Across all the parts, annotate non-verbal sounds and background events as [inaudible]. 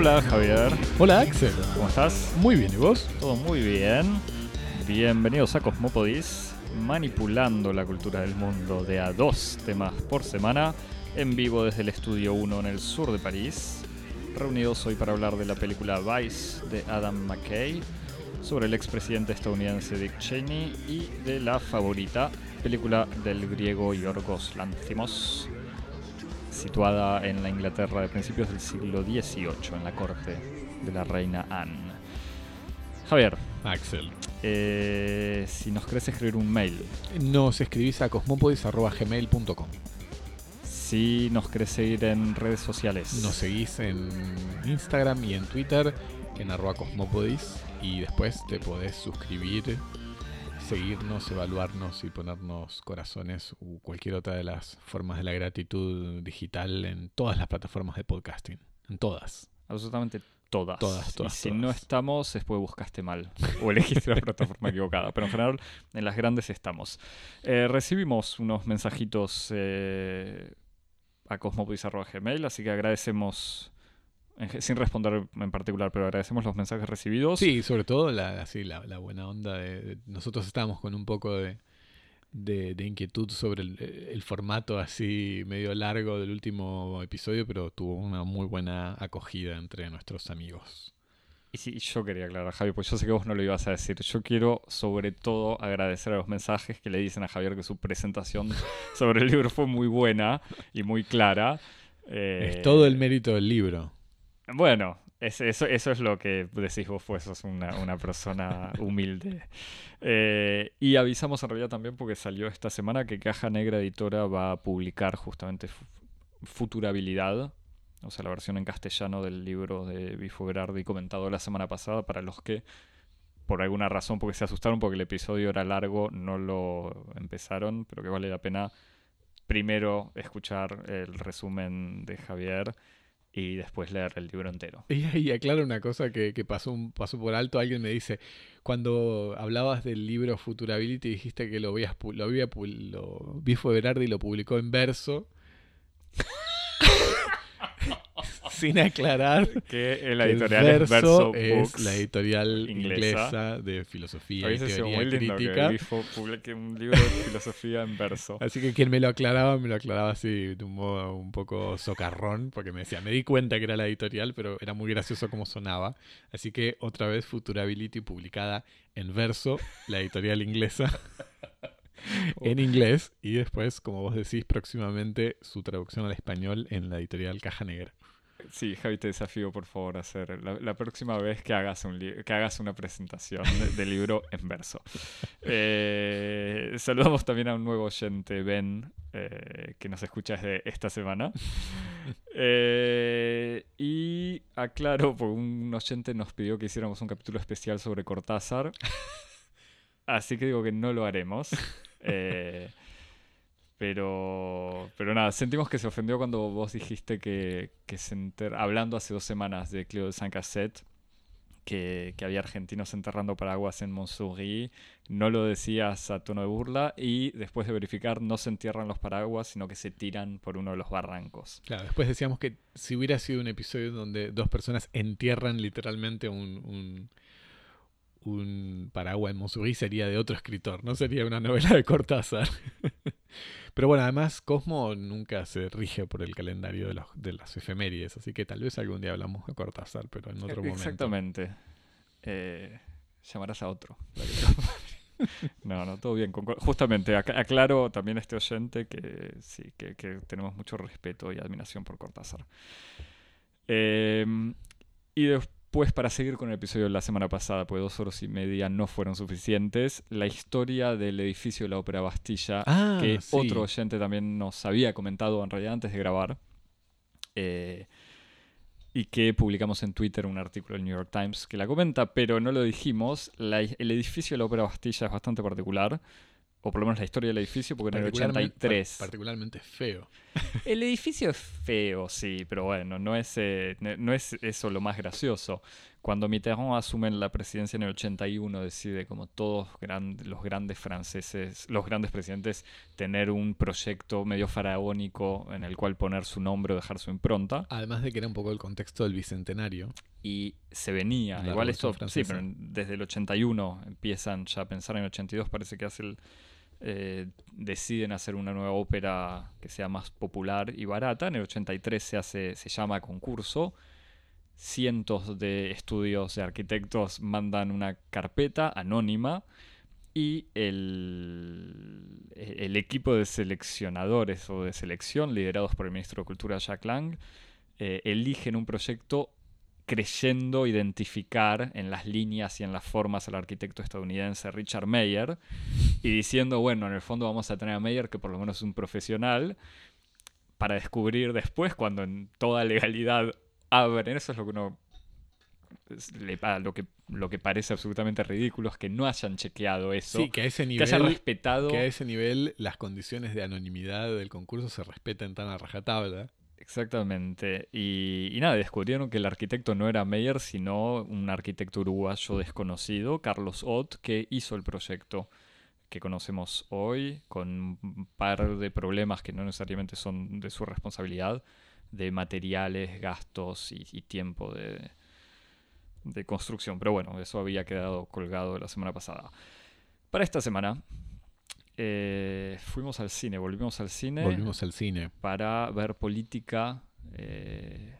Hola Javier, Hola Axel. ¿cómo estás? Muy bien, ¿y vos? Todo muy bien. Bienvenidos a Cosmopodis, manipulando la cultura del mundo de a dos temas por semana, en vivo desde el Estudio 1 en el sur de París. Reunidos hoy para hablar de la película Vice de Adam McKay, sobre el expresidente estadounidense Dick Cheney y de la favorita, película del griego Yorgos Lanthimos, situada en la Inglaterra de principios del siglo XVIII, en la corte de la reina Anne. Javier, Axel. eh, si nos querés escribir un mail, Nos escribís a cosmopodis.gmail.com. si nos querés seguir en redes sociales, Nos seguís en Instagram y en Twitter en arroba cosmopodis y después te podés suscribir, seguirnos, evaluarnos y ponernos corazones u cualquier otra de las formas de la gratitud digital en todas las plataformas de podcasting. En todas. absolutamente todas. Todas, todas, Y si todas. no estamos, es porque buscaste mal o elegiste la plataforma equivocada. Pero en general, en las grandes estamos. Eh, recibimos unos mensajitos eh, a cosmopodis.gmail, así que agradecemos, sin responder en particular, pero agradecemos los mensajes recibidos. Sí, sobre todo la, así, la, la buena onda de, de- Nosotros estábamos con un poco de, de- de inquietud sobre el, el formato así medio largo del último episodio, pero tuvo una muy buena acogida entre nuestros amigos. Y sí, yo quería aclarar, Javier, pues yo sé que vos no lo ibas a decir. Yo quiero, sobre todo, agradecer a los mensajes que le dicen a Javier que su presentación sobre el libro fue muy buena y muy clara. Eh, Es todo el mérito del libro. Bueno, es- eso, eso es lo que decís vos, pues sos una, una persona humilde. [laughs] Eh, y avisamos en realidad también porque salió esta semana que Caja Negra Editora va a publicar justamente Fu- Futurabilidad, o sea, la versión en castellano del libro de Bifo Berardi comentado la semana pasada para los que por alguna razón, porque se asustaron porque el episodio era largo, no lo empezaron, pero que vale la pena primero escuchar el resumen de Javier y después leer el libro entero. Y aclaro una cosa que, pasó, un- pasó por alto. Alguien me dice, cuando hablabas del libro Futurability, dijiste que lo, habías, lo había lo, Bifo Berardi lo publicó en verso. Sin aclarar [laughs] Que la que editorial es Verso es la editorial inglesa. inglesa, de filosofía y teoría muy lindo crítica. que Bifo publique un libro de filosofía en verso. [laughs] Así que quien me lo aclaraba, me lo aclaraba así de un modo un poco socarrón, porque me decía, me di cuenta que era la editorial, pero era muy gracioso como sonaba. Así que otra vez Futurability publicada en verso, la editorial inglesa, [laughs] en inglés, y después, como vos decís, próximamente su traducción al español en la editorial Caja Negra. Sí, Javi, te desafío por favor a hacer la, la próxima vez que hagas, un que hagas una presentación de, de libro en verso. Eh, saludamos también a un nuevo oyente, Ben, eh, que nos escucha desde esta semana. Eh, y aclaro, porque un oyente nos pidió que hiciéramos un capítulo especial sobre Cortázar. [laughs] Así que digo que no lo haremos. Eh, pero, pero nada, sentimos que se ofendió cuando vos dijiste que, que se enter- hablando hace dos semanas de Cleo de San Cassette, que, que había argentinos enterrando paraguas en Montsouris, no lo decías a tono de burla y después de verificar no se entierran los paraguas, sino que se tiran por uno de los barrancos. Claro, después decíamos que si hubiera sido un episodio donde dos personas entierran literalmente un, un, un paraguas en Montsouris sería de otro escritor, no sería una novela de Cortázar. [laughs] Pero bueno, además Cosmo nunca se rige por el calendario de, los, de las efemérides, así que tal vez algún día hablamos de Cortázar, pero en otro momento. Exactamente. Eh, llamarás a otro. [laughs] No, no, todo bien. Justamente, ac- aclaro también a este oyente que sí, que, que tenemos mucho respeto y admiración por Cortázar. Eh, y después, para seguir con el episodio de la semana pasada, pues dos horas y media no fueron suficientes, la historia del edificio de la Ópera Bastilla, Ah, que sí. otro oyente también nos había comentado en realidad antes de grabar. eh, y que publicamos en Twitter un artículo del New York Times que la comenta, pero no lo dijimos. La- el edificio de la Ópera Bastilla es bastante particular, o por lo menos la historia del edificio, porque en el Particularmente- 83. par- particularmente feo. [laughs] El edificio es feo, sí, pero bueno, no es, eh, no es eso lo más gracioso. Cuando Mitterrand asume la presidencia en el 81, decide, como todos los grandes franceses, los grandes presidentes, tener un proyecto medio faraónico en el cual poner su nombre o dejar su impronta. Además de que era un poco el contexto del bicentenario. Y se venía, igual esto, sí, pero desde el 81 empiezan ya a pensar en el 82, parece que hace el, eh, deciden hacer una nueva ópera que sea más popular y barata. En el 83 se hace, se llama concurso cientos de estudios de arquitectos mandan una carpeta anónima y el, el, equipo de seleccionadores o de selección, liderados por el ministro de Cultura Jack Lang, eh, eligen un proyecto creyendo identificar en las líneas y en las formas al arquitecto estadounidense Richard Mayer y diciendo, bueno, en el fondo vamos a tener a Mayer, que por lo menos es un profesional, para descubrir después, cuando en toda legalidad ver, Eso es lo que uno le, lo que lo que parece absolutamente ridículo es que no hayan chequeado eso. Sí, que a ese nivel. hayan respetado. Que a ese nivel las condiciones de anonimidad del concurso se respetan tan a rajatabla. Exactamente. Y, nada, descubrieron que el arquitecto no era Meyer, sino un arquitecto uruguayo desconocido, Carlos Ott, que hizo el proyecto que conocemos hoy, con un par de problemas que no necesariamente son de su responsabilidad, de materiales, gastos y, tiempo de, de, construcción. Pero bueno, eso había quedado colgado la semana pasada. Para esta semana eh, fuimos al cine, volvimos al cine. Volvimos al cine. Para ver política eh,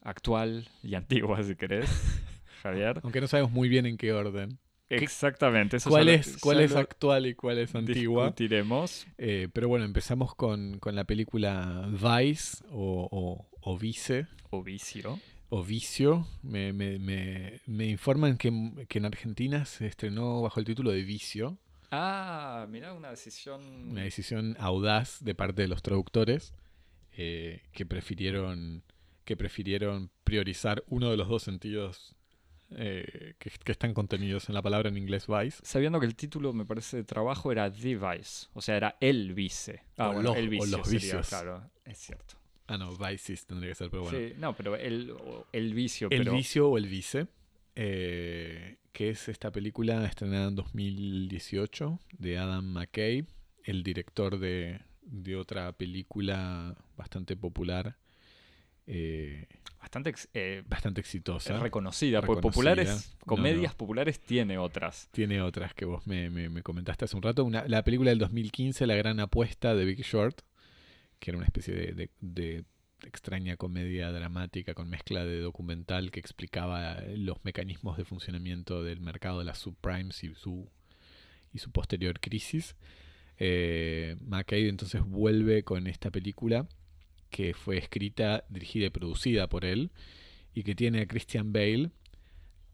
actual y antigua, si querés, [laughs] Javier. Aunque no sabemos muy bien en qué orden. Exactamente. Eso ¿Cuál, es, cuál es actual y cuál es antigua? Discutiremos. Eh, pero bueno, empezamos con, la película Vice o, o, Vice. O Vicio. O Vicio. Me, me, me, me informan que, en Argentina se estrenó bajo el título de Vicio. Ah, mira, una decisión... Una decisión audaz de parte de los traductores eh, que prefirieron que prefirieron priorizar uno de los dos sentidos eh, que, están contenidos en la palabra en inglés vice. Sabiendo que el título, me parece, de trabajo era The Vice, o sea, era el vice. Ah, o, los, el vicios. Claro, es cierto. Ah, no, Vices tendría que ser, pero bueno. Sí, no, pero el, el vicio. El vicio o el vice, eh, que es esta película estrenada en 2018 de Adam McKay, el director de, de otra película bastante popular. Eh, bastante, eh, bastante exitosa. Reconocida, porque populares, comedias populares tiene otras. Tiene otras que vos me, me, comentaste hace un rato. Una, la película del 2015, La Gran Apuesta de Big Short, que era una especie de, de, extraña comedia dramática con mezcla de documental que explicaba los mecanismos de funcionamiento del mercado de las subprimes y su, y su posterior crisis. Eh, McKay entonces vuelve con esta película que fue escrita, dirigida y producida por él, y que tiene a Christian Bale.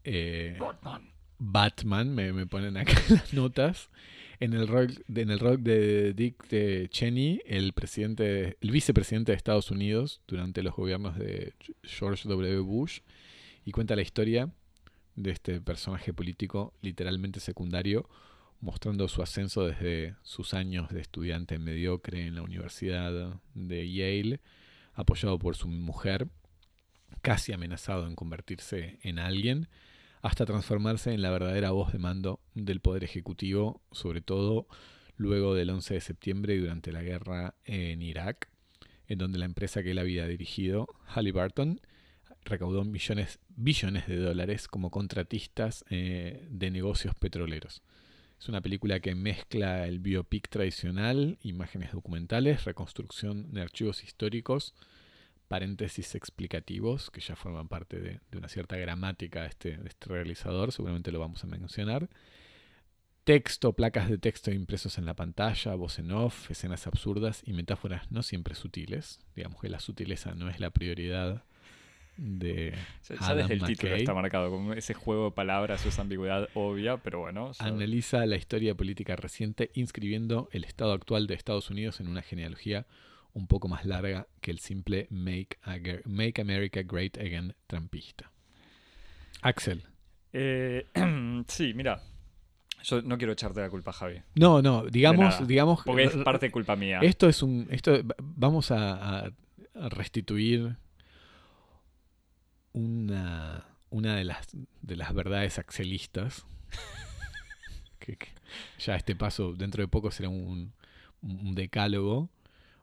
Eh, Batman. Batman, me, ponen acá [laughs] las notas. En el rock, en el de Dick Cheney, el presidente, el vicepresidente de Estados Unidos durante los gobiernos de George W. Bush, y cuenta la historia de este personaje político literalmente secundario mostrando su ascenso desde sus años de estudiante mediocre en la Universidad de Yale, apoyado por su mujer, casi amenazado en convertirse en alguien, hasta transformarse en la verdadera voz de mando del Poder Ejecutivo, sobre todo luego del 11 de septiembre y durante la guerra en Irak, en donde la empresa que él había dirigido, Halliburton, recaudó millones, billones de dólares como contratistas eh, de negocios petroleros. Es una película que mezcla el biopic tradicional, imágenes documentales, reconstrucción de archivos históricos, paréntesis explicativos, que ya forman parte de, una cierta gramática de este, de este realizador, seguramente lo vamos a mencionar. Texto, placas de texto impresos en la pantalla, voz en off, escenas absurdas y metáforas no siempre sutiles. Digamos que la sutileza no es la prioridad de ya, desde el título está marcado con ese juego de palabras esa ambigüedad obvia pero bueno analiza la historia política reciente inscribiendo el estado actual de Estados Unidos en una genealogía un poco más larga que el simple Make, make America Great Again trampista Axel eh, [clears throat] sí mira yo no quiero echarte la culpa, Javi. No, no, digamos, digamos. Porque es parte de culpa mía. Esto es un, esto, vamos a restituir una, una de las, de las verdades axelistas. [laughs] que, que ya este paso, dentro de poco, será un, un decálogo.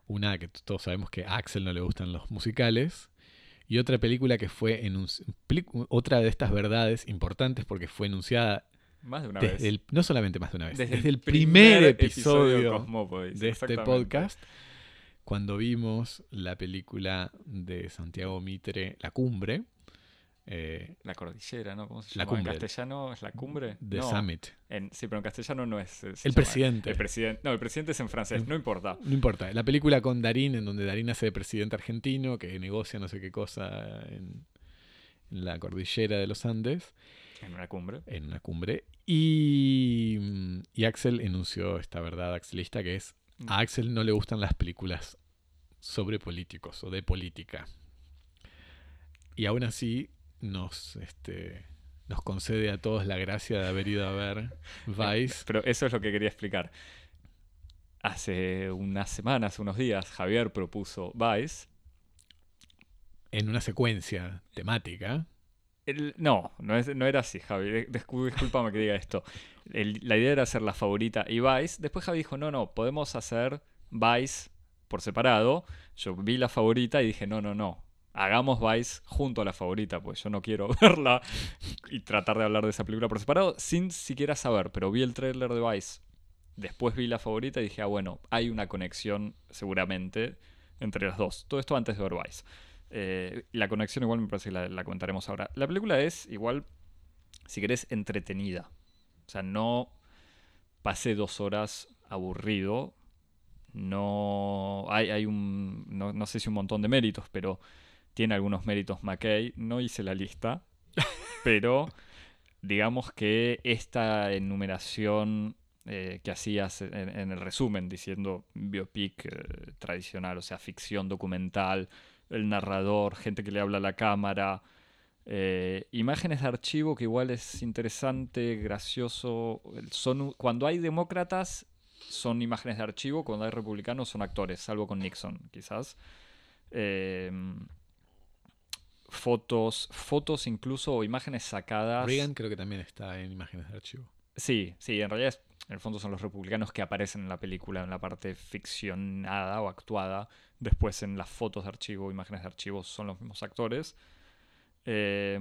Una que todos sabemos que a Axel no le gustan los musicales. Y otra película que fue peli- otra de estas verdades importantes porque fue enunciada Más de una desde vez. el- no solamente más de una vez, Desde desde, el primer, episodio, de este podcast, cuando vimos la película de Santiago Mitre, La Cumbre, eh, La cordillera, ¿no? ¿Cómo se La llama? cumbre. ¿En castellano es la cumbre? The no, Summit. en- sí, pero en castellano no es. se El llama- presidente. El presidente. No, el presidente es en francés, no importa. No importa, la película con Darín, en donde Darín hace de presidente argentino, que negocia no sé qué cosa en, en la cordillera de los Andes, En una cumbre. en una cumbre. Y, mm, y Axel enunció esta verdad axelista que es, a Axel no le gustan las películas sobre políticos o de política. Y aún así nos, este, nos concede a todos la gracia de haber ido a ver [laughs] Vice. Pero eso es lo que quería explicar. Hace unas semanas, unos días, Javier propuso Vice. en una secuencia temática. El- no, no, es- no era así, Javi. Discúlpame que diga esto. El- la idea era hacer la favorita y Vice. Después Javi dijo, no, no, podemos hacer Vice por separado. Yo vi la favorita y dije, no, no, no. Hagamos Vice junto a la favorita, pues yo no quiero [laughs] verla y tratar de hablar de esa película por separado sin siquiera saber. Pero vi el tráiler de Vice. Después vi la favorita y dije, ah, bueno, hay una conexión seguramente entre las dos. Todo esto antes de ver Vice. Eh, la conexión igual me parece que la, la comentaremos ahora. La película es igual, si querés, entretenida. O sea, no pasé dos horas aburrido. No hay, hay un, no, no sé si un montón de méritos, pero tiene algunos méritos McKay. No hice la lista, pero digamos que esta enumeración eh, que hacías en, el resumen, diciendo biopic eh, tradicional, o sea, ficción documental, el narrador, gente que le habla a la cámara, eh, imágenes de archivo que igual es interesante, gracioso. Son, cuando hay demócratas son imágenes de archivo, cuando hay republicanos son actores, salvo con Nixon, quizás. Fotos, fotos incluso o imágenes sacadas. Reagan creo que también está en imágenes de archivo. Sí, sí, en realidad es- en el fondo son los republicanos que aparecen en la película en la parte ficcionada o actuada. Después en las fotos de archivo, imágenes de archivo son los mismos actores. Eh,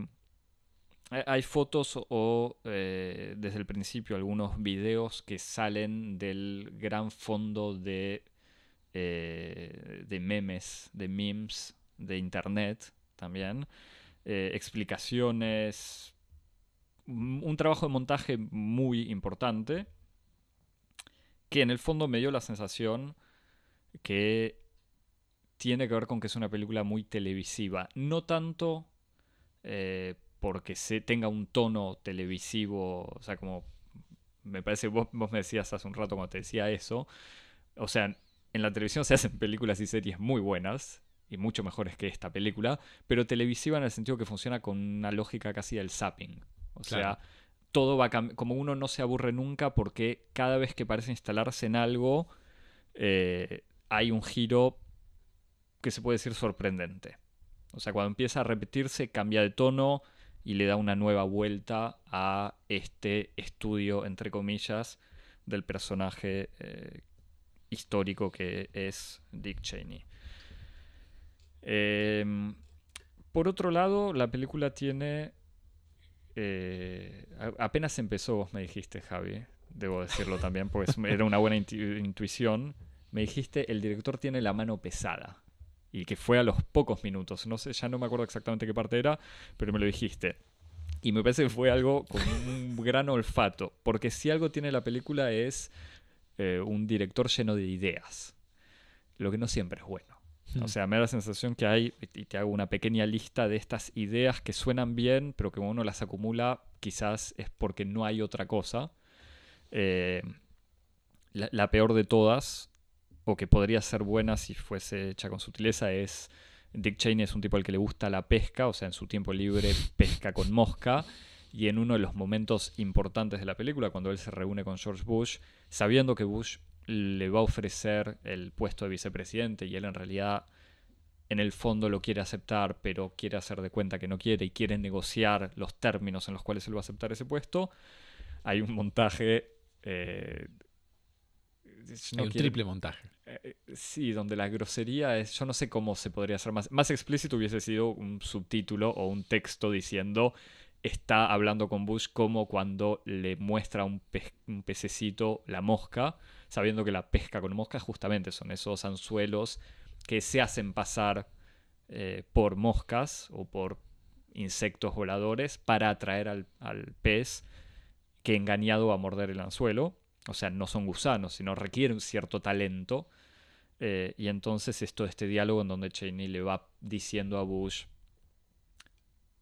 hay- hay fotos o eh, desde el principio algunos videos que salen del gran fondo de, eh, de memes, de memes, de internet también. Eh, explicaciones, un un trabajo de montaje muy importante que en el fondo me dio la sensación que tiene que ver con que es una película muy televisiva. No tanto eh, porque se tenga un tono televisivo, o sea, como me parece, vos, vos me decías hace un rato cuando te decía eso, o sea, en la televisión se hacen películas y series muy buenas y mucho mejores que esta película, pero televisiva en el sentido que funciona con una lógica casi del zapping. O Claro. sea, todo va cam- como uno no se aburre nunca porque cada vez que parece instalarse en algo eh, hay un giro que se puede decir sorprendente. O sea, cuando empieza a repetirse cambia de tono y le da una nueva vuelta a este estudio, entre comillas, del personaje eh, histórico que es Dick Cheney. Em, por otro lado, la película tiene... eh, apenas empezó, me dijiste, Javi, debo decirlo también, porque era una buena intu- intuición. Me dijiste, el director tiene la mano pesada. Y que fue a los pocos minutos. No sé, ya no me acuerdo exactamente qué parte era, pero me lo dijiste. Y me parece que fue algo con un gran olfato. Porque si algo tiene la película es eh, un director lleno de ideas. Lo que no siempre es bueno. O sea, me da la sensación que hay, y te hago una pequeña lista de estas ideas que suenan bien, pero que cuando uno las acumula, quizás es porque no hay otra cosa. Eh, la, la peor de todas, o que podría ser buena si fuese hecha con sutileza, es Dick Cheney es un tipo al que le gusta la pesca, o sea, en su tiempo libre [laughs] pesca con mosca. Y en uno de los momentos importantes de la película, cuando él se reúne con George Bush, sabiendo que Bush le va a ofrecer el puesto de vicepresidente y él en realidad en el fondo lo quiere aceptar, pero quiere hacer de cuenta que no quiere y quiere negociar los términos en los cuales él va a aceptar ese puesto. Hay un montaje... Eh, no Hay un triple montaje. Eh, sí, donde la grosería es, yo no sé cómo se podría hacer más, más explícito hubiese sido un subtítulo o un texto diciendo está hablando con Bush como cuando le muestra un, un pececito la mosca, sabiendo que la pesca con mosca justamente son esos anzuelos que se hacen pasar eh, por moscas o por insectos voladores para atraer al, pez que engañado va a morder el anzuelo. O sea, no son gusanos, sino requieren cierto talento. Eh, y entonces esto, este diálogo en donde Cheney le va diciendo a Bush,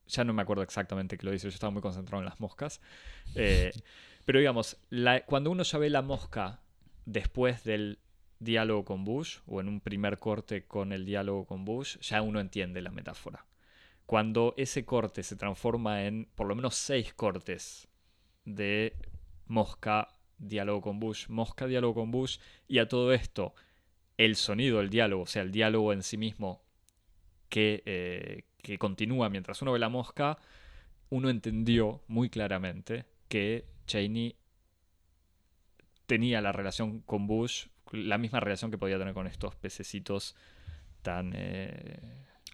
ya no me acuerdo exactamente qué lo dice, yo estaba muy concentrado en las moscas. Eh, [laughs] pero digamos, cuando uno ya ve la mosca después del diálogo con Bush o en un primer corte con el diálogo con Bush, ya uno entiende la metáfora. Cuando ese corte se transforma en por lo menos seis cortes de mosca, diálogo con Bush, mosca, diálogo con Bush, y a todo esto el sonido el diálogo, o sea, el diálogo en sí mismo que, eh, que continúa mientras uno ve la mosca, uno entendió muy claramente que Cheney tenía la relación con Bush la misma relación que podía tener con estos pececitos tan eh,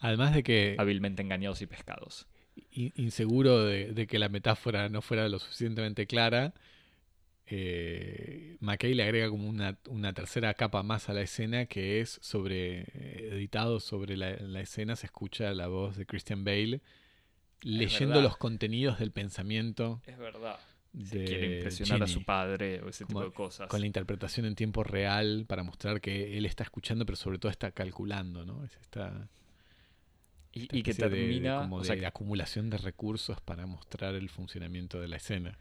además de que hábilmente engañados y pescados. Inseguro de, que la metáfora no fuera lo suficientemente clara, eh, McKay le agrega como una, tercera capa más a la escena que es sobre, eh, editado sobre la, escena, se escucha la voz de Christian Bale leyendo los contenidos del pensamiento. Es verdad quiere impresionar a su padre o ese tipo de cosas. Con la interpretación en tiempo real para mostrar que él está escuchando, pero sobre todo está calculando, ¿no? Es esta, y, que termina. como de, acumulación de recursos para mostrar el funcionamiento de la escena.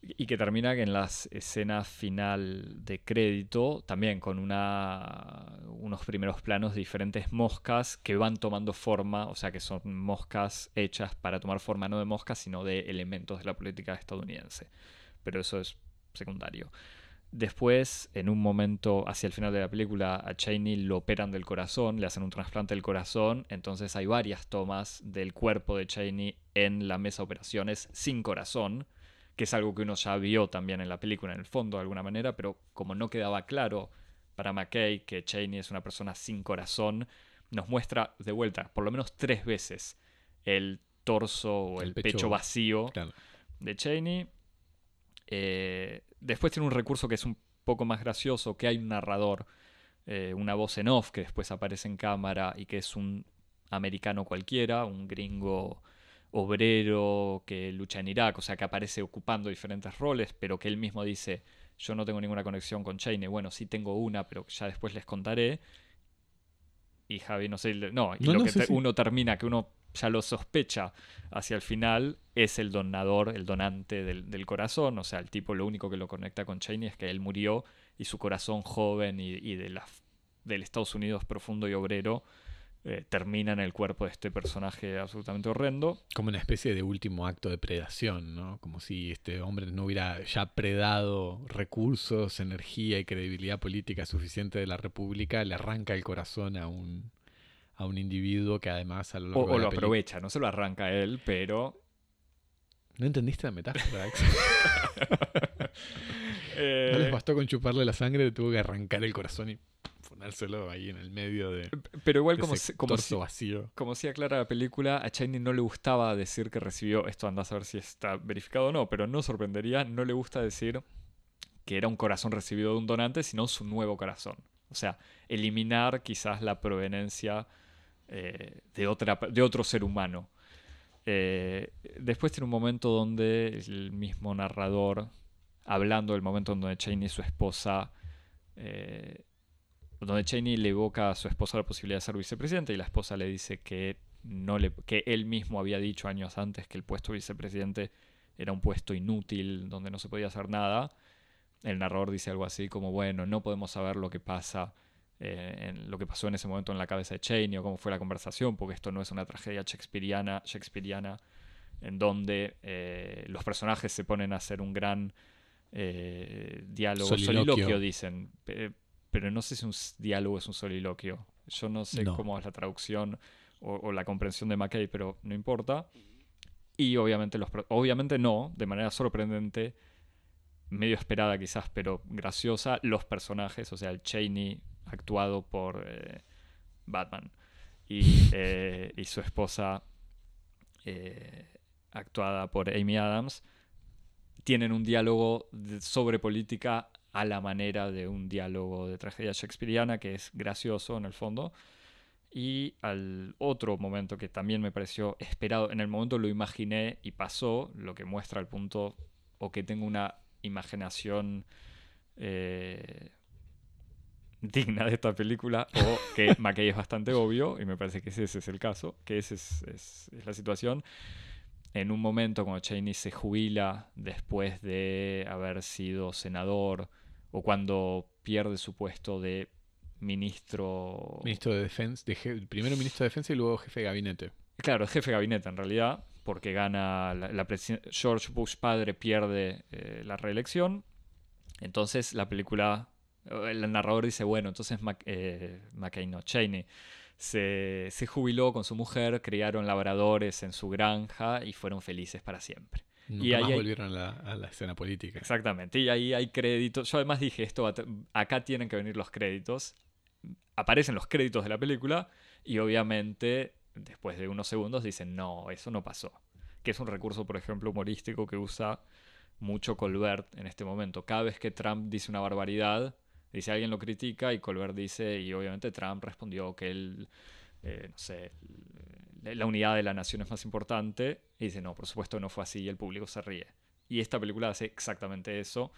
Y que termina en la escena final de crédito, también con unos primeros planos de diferentes moscas que van tomando forma, o sea que son moscas hechas para tomar forma no de moscas, sino de elementos de la política estadounidense. Pero eso es secundario. Después, en un momento hacia el final de la película, a Cheney lo operan del corazón, le hacen un trasplante del corazón, entonces hay varias tomas del cuerpo de Cheney en la mesa de operaciones sin corazón que es algo que uno ya vio también en la película en el fondo de alguna manera, pero como no quedaba claro para McKay que Cheney es una persona sin corazón, nos muestra de vuelta por lo menos tres veces el torso o el, pecho, vacío de Cheney. Eh, después tiene un recurso que es un poco más gracioso, que hay un narrador, eh, una voz en off que después aparece en cámara y que es un americano cualquiera, un gringo obrero que lucha en Irak, o sea, que aparece ocupando diferentes roles, pero que él mismo dice, yo no tengo ninguna conexión con Cheney, bueno, sí tengo una, pero ya después les contaré. Y Javi, no sé, no, y lo que uno termina, que uno ya lo sospecha hacia el final, es el donador, el donante del, corazón, o sea, el tipo lo único que lo conecta con Cheney es que él murió y su corazón joven y, y de la, del Estados Unidos profundo y obrero eh, termina en el cuerpo de este personaje absolutamente horrendo. Como una especie de último acto de predación, ¿no? Como si este hombre no hubiera ya predado recursos, energía y credibilidad política suficiente de la República, le arranca el corazón a un, a un individuo que además a lo largo o, lo aprovecha, no se lo arranca él, pero... ¿No entendiste la metáfora, eh, [laughs] No les bastó con chuparle la sangre, tuvo que arrancar el corazón y ponérselo ahí en el medio de. Pero igual, como, como, vacío. como si aclara la película, a Cheney no le gustaba decir que recibió. Esto anda a saber si está verificado o no, pero no sorprendería. No le gusta decir que era un corazón recibido de un donante, sino su nuevo corazón. O sea, eliminar quizás la proveniencia eh, de, otra, de otro ser humano. Eh, después tiene un momento donde el mismo narrador, hablando del momento en donde Cheney y su esposa eh, donde Cheney le evoca a su esposa la posibilidad de ser vicepresidente y la esposa le dice que, no le, que él mismo había dicho años antes que el puesto de vicepresidente era un puesto inútil, donde no se podía hacer nada. El narrador dice algo así como, bueno, no podemos saber lo que pasa, eh, en lo que pasó en ese momento en la cabeza de Cheney o cómo fue la conversación, porque esto no es una tragedia shakespeariana, shakespeariana en donde eh, los personajes se ponen a hacer un gran eh, diálogo, soliloquio, dicen pero no sé si un diálogo es un soliloquio. Yo no sé No. cómo es la traducción o, o la comprensión de McKay, pero no importa. Y obviamente, los, obviamente no, de manera sorprendente, medio esperada quizás, pero graciosa, los personajes, o sea, el Cheney actuado por eh, Batman y, eh, y su esposa eh, actuada por Amy Adams, tienen un diálogo de- sobre política a la manera de un diálogo de tragedia shakespeariana que es gracioso en el fondo. Y al otro momento que también me pareció esperado, en el momento lo imaginé y pasó, lo que muestra el punto, o que tengo una imaginación eh, digna de esta película, o que [laughs] McKay es bastante obvio, y me parece que ese, es el caso, que esa es, es- es la situación. En un momento cuando Cheney se jubila después de haber sido senador, o cuando pierde su puesto de ministro... Ministro de Defensa, de je- primero ministro de Defensa y luego jefe de gabinete. Claro, jefe de gabinete en realidad, porque gana la, la presi- George Bush padre pierde eh, la reelección. Entonces la película, eh, el narrador dice, bueno, entonces Mac- eh, McCain, no, Cheney, se, se jubiló con su mujer, criaron labradores en su granja y fueron felices para siempre. Nunca Y ahí más hay- volvieron a la, a la escena política. Exactamente, y ahí hay créditos. Yo además dije esto, acá tienen que venir los créditos. Aparecen los créditos de la película y obviamente después de unos segundos dicen, no, eso no pasó. Que es un recurso, por ejemplo, humorístico que usa mucho Colbert en este momento. Cada vez que Trump dice una barbaridad, dice alguien lo critica y Colbert dice, y obviamente Trump respondió que él, eh, no sé, la la unidad de la nación es más importante. Y dice, no, por supuesto no fue así y el público se ríe. Y esta película hace exactamente eso.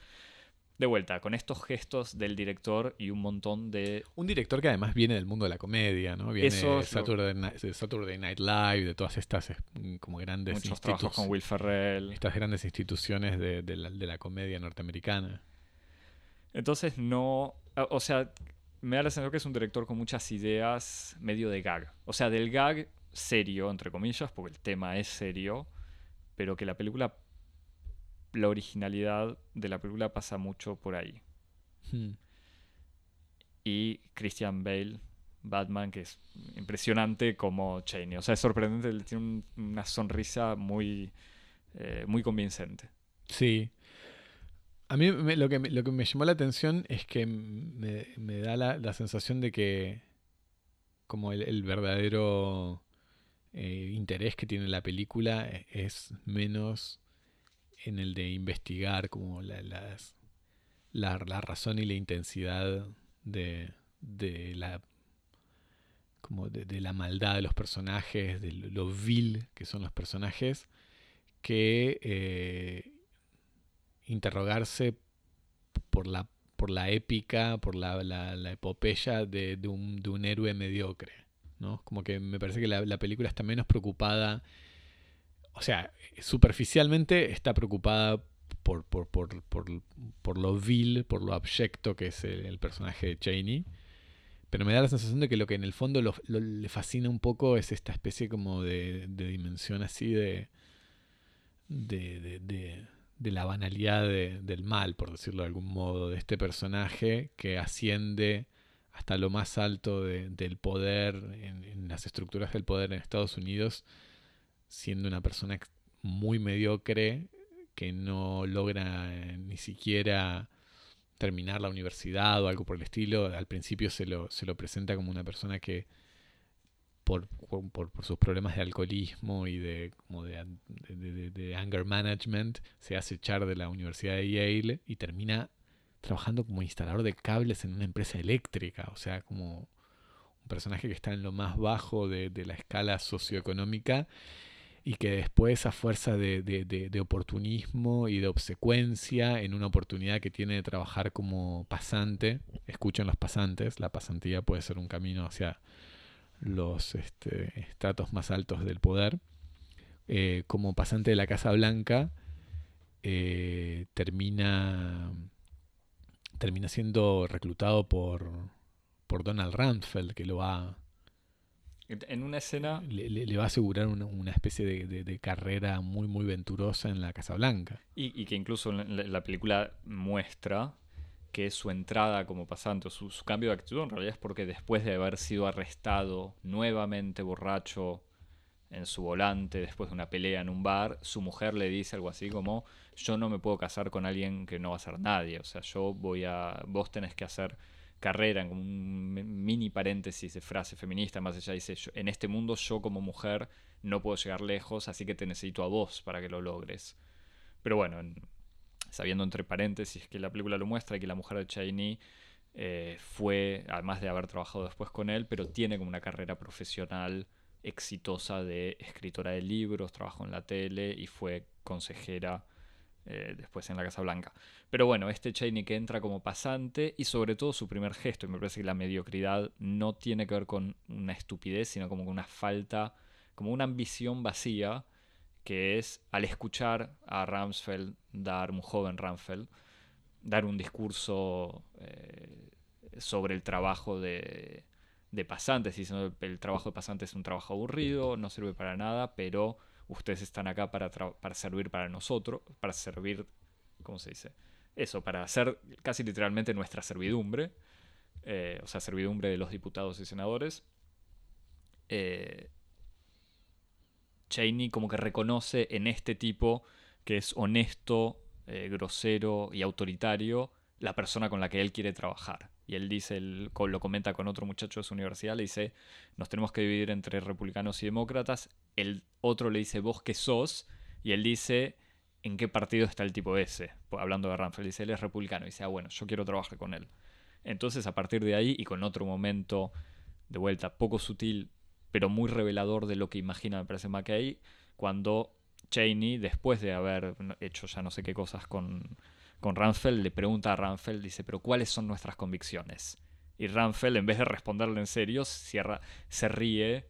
De vuelta, con estos gestos del director y un montón de... Un director que además viene del mundo de la comedia, ¿no? Viene Eso de lo- Saturday, Night, de Saturday Night Live, de todas estas eh, como grandes muchos trabajos con Will Ferrell. estas grandes instituciones de, de la, de la comedia norteamericana. Entonces no... o- sea, me da la sensación que es un director con muchas ideas medio de gag. O sea, del gag serio, entre comillas, porque el tema es serio, pero que la película... La originalidad de la película pasa mucho por ahí. Hmm. y Christian Bale, Batman, que es impresionante como Cheney. O sea, es sorprendente, tiene un- una sonrisa muy, eh, muy convincente. Sí. A mí me- lo, que lo que me llamó la atención es que me, da la, la sensación de que como el, verdadero eh, interés que tiene la película es menos en el de investigar como la, las- la, la razón y la intensidad de, de la como de, de la maldad de los personajes, de lo vil que son los personajes, que eh, interrogarse por la, por la épica, por la, la- epopeya de, de un, de un héroe mediocre. ¿no? Como que me parece que la, la película está menos preocupada, o sea, superficialmente está preocupada por, por, por, por, lo vil, por lo abyecto que es el, personaje de Cheney. Pero me da la sensación de que lo que en el fondo lo- le fascina un poco es esta especie como de, de dimensión así de, de, de- la banalidad de- del mal, por decirlo de algún modo, de este personaje que asciende hasta lo más alto de- del poder, en, en las estructuras del poder en Estados Unidos, siendo una persona muy mediocre que no logra eh, ni siquiera terminar la universidad o algo por el estilo. Al principio se lo, se lo presenta como una persona que por, por, sus problemas de alcoholismo y de, como de, de- anger management se hace echar de la Universidad de Yale y termina trabajando como instalador de cables en una empresa eléctrica. O sea, como un personaje que está en lo más bajo de, la escala socioeconómica y que después a fuerza de, de- de- de oportunismo y de obsecuencia en una oportunidad que tiene de trabajar como pasante, escuchen los pasantes, la pasantía puede ser un camino hacia los este, estratos más altos del poder, eh, como pasante de la Casa Blanca, eh, termina, termina siendo reclutado por, por Donald Rumsfeld, que lo va En una escena, le, le- le va a asegurar una, una especie de, de- de carrera muy, muy venturosa en la Casa Blanca. y, y que incluso la película muestra que su entrada como pasante o su, cambio de actitud en realidad es porque después de haber sido arrestado nuevamente borracho en su volante después de una pelea en un bar, su mujer le dice algo así como yo no me puedo casar con alguien que no va a ser nadie, o sea, yo voy a, vos tenés que hacer carrera, en un mini paréntesis de frase feminista, más allá dice, en este mundo yo como mujer no puedo llegar lejos, así que te necesito a vos para que lo logres. Pero bueno, sabiendo entre paréntesis que la película lo muestra y que la mujer de Cheney eh, fue, además de haber trabajado después con él, pero tiene como una carrera profesional exitosa de escritora de libros, trabajó en la tele y fue consejera eh, después en la Casa Blanca. Pero bueno, este Cheney que entra como pasante y sobre todo su primer gesto, y me parece que la mediocridad no tiene que ver con una estupidez, sino como con una falta, como una ambición vacía, que es al escuchar a Ramsfeld dar, un joven Ramsfeld, dar un discurso eh, sobre el trabajo de, de pasantes, diciendo el trabajo de pasante es un trabajo aburrido, no sirve para nada, pero ustedes están acá para, para servir para nosotros, para servir, ¿cómo se dice? Eso, para hacer casi literalmente nuestra servidumbre, eh, o sea, servidumbre de los diputados y senadores. Eh, Cheney como que reconoce en este tipo que es honesto, eh, grosero y autoritario la persona con la que él quiere trabajar. Y él dice, él lo comenta con otro muchacho de su universidad, le dice, nos tenemos que dividir entre republicanos y demócratas. El otro le dice, vos qué sos. Y él dice, ¿en qué partido está el tipo ese? Hablando de Ramsfeld, dice, él es republicano. Y dice, ah, bueno, yo quiero trabajar con él. Entonces, a partir de ahí, y con otro momento de vuelta poco sutil, pero muy revelador de lo que imagina, me parece, McKay, cuando Cheney, después de haber hecho ya no sé qué cosas con, con Ramfeld, le pregunta a Ramfeld, dice, pero ¿cuáles son nuestras convicciones? Y Ramfeld, en vez de responderle en serio, cierra, se ríe,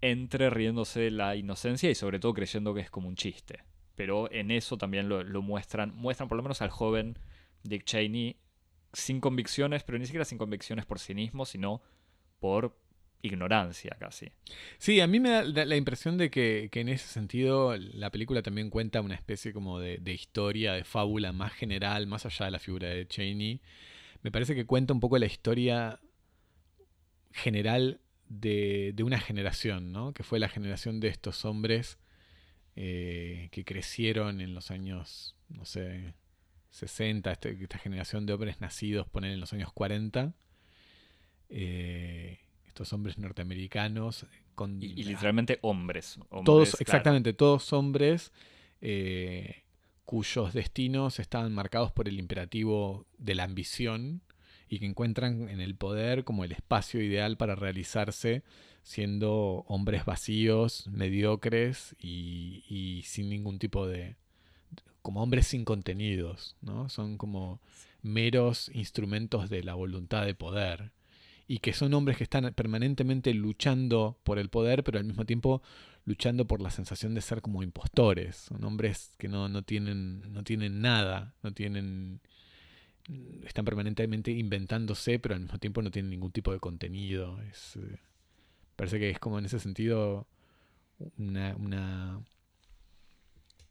entre riéndose de la inocencia y sobre todo creyendo que es como un chiste. Pero en eso también lo, lo muestran, muestran por lo menos al joven Dick Cheney sin convicciones, pero ni siquiera sin convicciones por cinismo, sino por ignorancia casi. Sí, a mí me da la impresión de que, en ese sentido la película también cuenta una especie como de, historia, de fábula más general, más allá de la figura de Cheney. Me parece que cuenta un poco la historia general de, una generación, ¿no? Que fue la generación de estos hombres eh, que crecieron en los años, no sé, 60, este, esta generación de hombres nacidos, poner en los años 40. Eh, estos hombres norteamericanos. Con y, literalmente hombres. todos, exactamente, todos hombres eh, cuyos destinos estaban marcados por el imperativo de la ambición y que encuentran en el poder como el espacio ideal para realizarse siendo hombres vacíos, mediocres y, y sin ningún tipo de... como hombres sin contenidos, ¿no? Son como meros instrumentos de la voluntad de poder y que son hombres que están permanentemente luchando por el poder, pero al mismo tiempo luchando por la sensación de ser como impostores. Son hombres que no, no, tienen, no tienen nada, no tienen. están permanentemente inventándose, pero al mismo tiempo no tienen ningún tipo de contenido. Eh, parece que es como en ese sentido una, una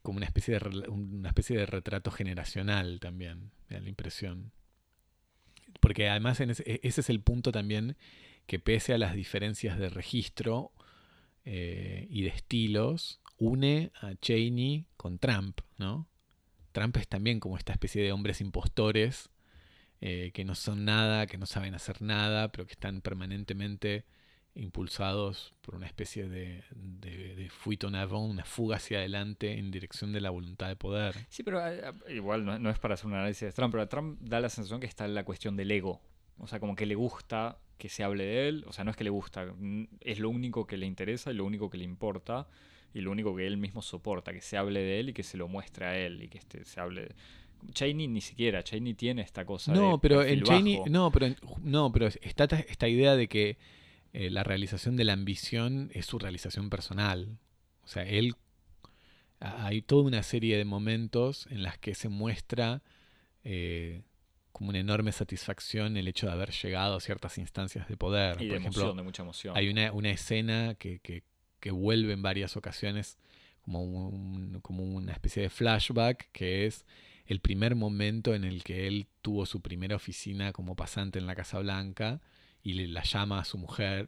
como una especie de una especie de retrato generacional también, me da la impresión. Porque además e, ese, es el punto también que pese a las diferencias de registro eh, y de estilos, une a Cheney con Trump, ¿no? Trump es también como esta especie de hombres impostores eh, que no son nada, que no saben hacer nada, pero que están permanentemente impulsados por una especie de, de, de fuite en avant, una fuga hacia adelante en dirección de la voluntad de poder. Sí, pero eh, eh, igual no, es para hacer un análisis de Trump, pero a Trump da la sensación que está en la cuestión del ego. O sea, como que le gusta que se hable de él, o sea, no es que le gusta, es lo único que le interesa y lo único que le importa y lo único que él mismo soporta, que se hable de él y que se lo muestre a él y que este, se hable... Cheney ni siquiera, Cheney tiene esta cosa. No, pero en Cheney, no, pero no, pero está esta idea de que eh, la realización de la ambición es su realización personal. O sea, él hay toda una serie de momentos en las que se muestra eh, como una enorme satisfacción el hecho de haber llegado a ciertas instancias de poder. Y de emoción, de mucha emoción. Hay una, una escena que, que, que, vuelve en varias ocasiones como, como una especie de flashback, que es el primer momento en el que él tuvo su primera oficina como pasante en la Casa Blanca y la llama a su mujer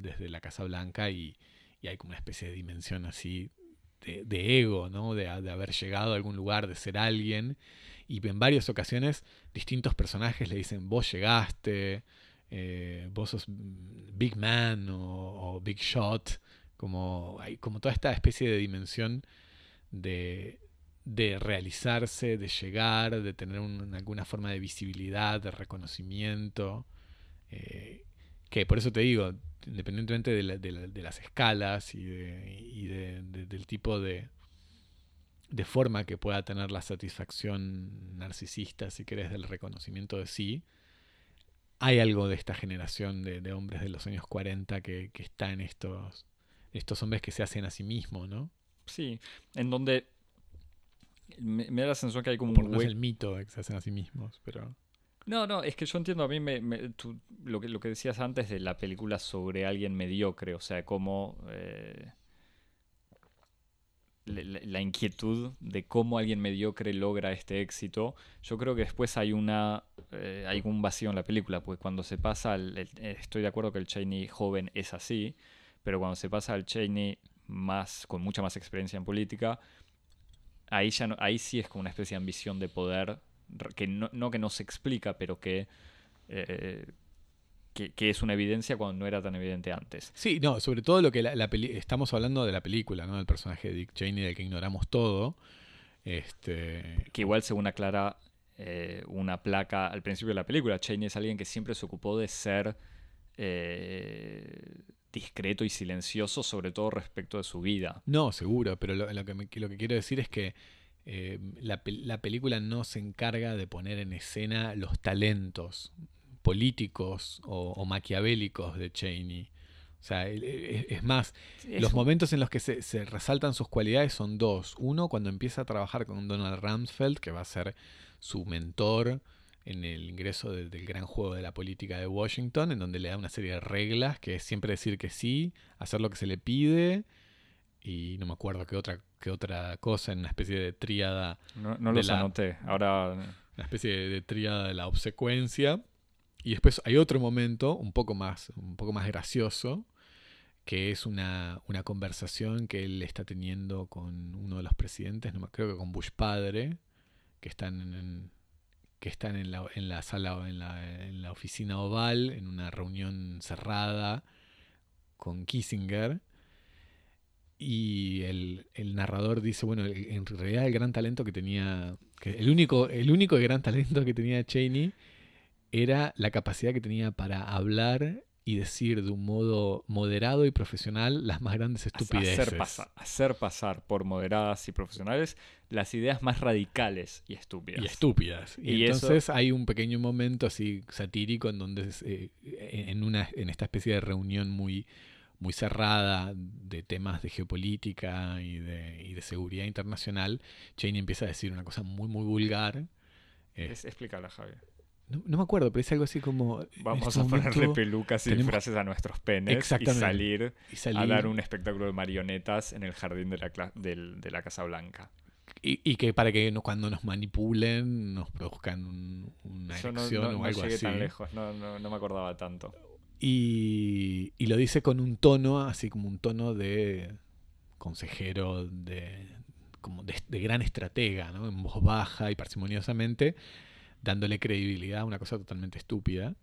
desde la Casa Blanca y, hay como una especie de dimensión así de, ego, ¿no? De, de, haber llegado a algún lugar, de ser alguien. Y en varias ocasiones distintos personajes le dicen, vos llegaste, eh, vos sos Big Man o, Big Shot, como, hay como toda esta especie de dimensión de, de realizarse, de llegar, de tener alguna forma de visibilidad, de reconocimiento, eh, que por eso te digo, independientemente de, las escalas y, del tipo de, de forma que pueda tener la satisfacción narcisista, si querés, del reconocimiento de sí, hay algo de esta generación de, hombres de los años 40 que, está en estos, estos hombres que se hacen a sí mismos, ¿no? Sí, en donde me, da la sensación que hay como un... No es el mito de que se hacen a sí mismos, pero... No, no, es que yo entiendo a mí me, lo, que, lo que decías antes de la película sobre alguien mediocre, o sea, cómo... Eh, la, inquietud de cómo alguien mediocre logra este éxito, yo creo que después hay una eh, hay un vacío en la película, pues cuando se pasa, estoy de acuerdo que el Cheney joven es así, pero cuando se pasa al Cheney más con mucha más experiencia en política, ahí ya ahí sí es como una especie de ambición de poder que no, no que no se explica, pero que eh, que, es una evidencia cuando no era tan evidente antes. Sí, no, sobre todo lo que la, estamos hablando de la película, ¿no? Del personaje de Dick Cheney, del que ignoramos todo. Este... Que igual según aclara eh, una placa al principio de la película, Cheney es alguien que siempre se ocupó de ser eh, discreto y silencioso, sobre todo respecto de su vida. No, seguro, pero lo, que, lo que, quiero decir es que eh, la, la, película no se encarga de poner en escena los talentos políticos o, maquiavélicos de Cheney. O sea, es, más, los momentos en los que se, resaltan sus cualidades son dos. Uno, cuando empieza a trabajar con Donald Rumsfeld, que va a ser su mentor en el ingreso del gran juego de la política de Washington, en donde le da una serie de reglas, que es siempre decir que sí, hacer lo que se le pide, y no me acuerdo qué otra, qué otra cosa, en una especie de tríada. No, no los anoté, ahora... Una especie de, de tríada de la obsecuencia y después hay otro momento, un poco más, un poco más gracioso, que es una, conversación que él está teniendo con uno de los presidentes, no, creo que con Bush padre, que están en, que están en la, en la sala, en la, en la oficina oval, en una reunión cerrada con Kissinger. Y el, el, narrador dice, bueno, en realidad el gran talento que tenía, que el único, el único gran talento que tenía Cheney era la capacidad que tenía para hablar y decir de un modo moderado y profesional las más grandes estupideces. Hacer, hacer, pasar por moderadas y profesionales las ideas más radicales y estúpidas. Y estúpidas. Y, entonces hay un pequeño momento así satírico en donde eh, en, una, en esta especie de reunión muy, muy cerrada de temas de geopolítica y de, y de seguridad internacional, Cheney empieza a decir una cosa muy, muy vulgar. Es, explícala, Javier. No, me acuerdo, pero es algo así como. Vamos este a ponerle pelucas y disfraces a nuestros penes y salir, a dar un espectáculo de marionetas en el jardín de la, de la Casa Blanca. Y, que para que cuando nos manipulen nos produzcan una erección o algo así. tan lejos, no, me acordaba tanto. Y, lo dice con un tono, así como un tono de consejero, de, como de, gran estratega, ¿no? en voz baja y parsimoniosamente dándole credibilidad a una cosa totalmente estúpida.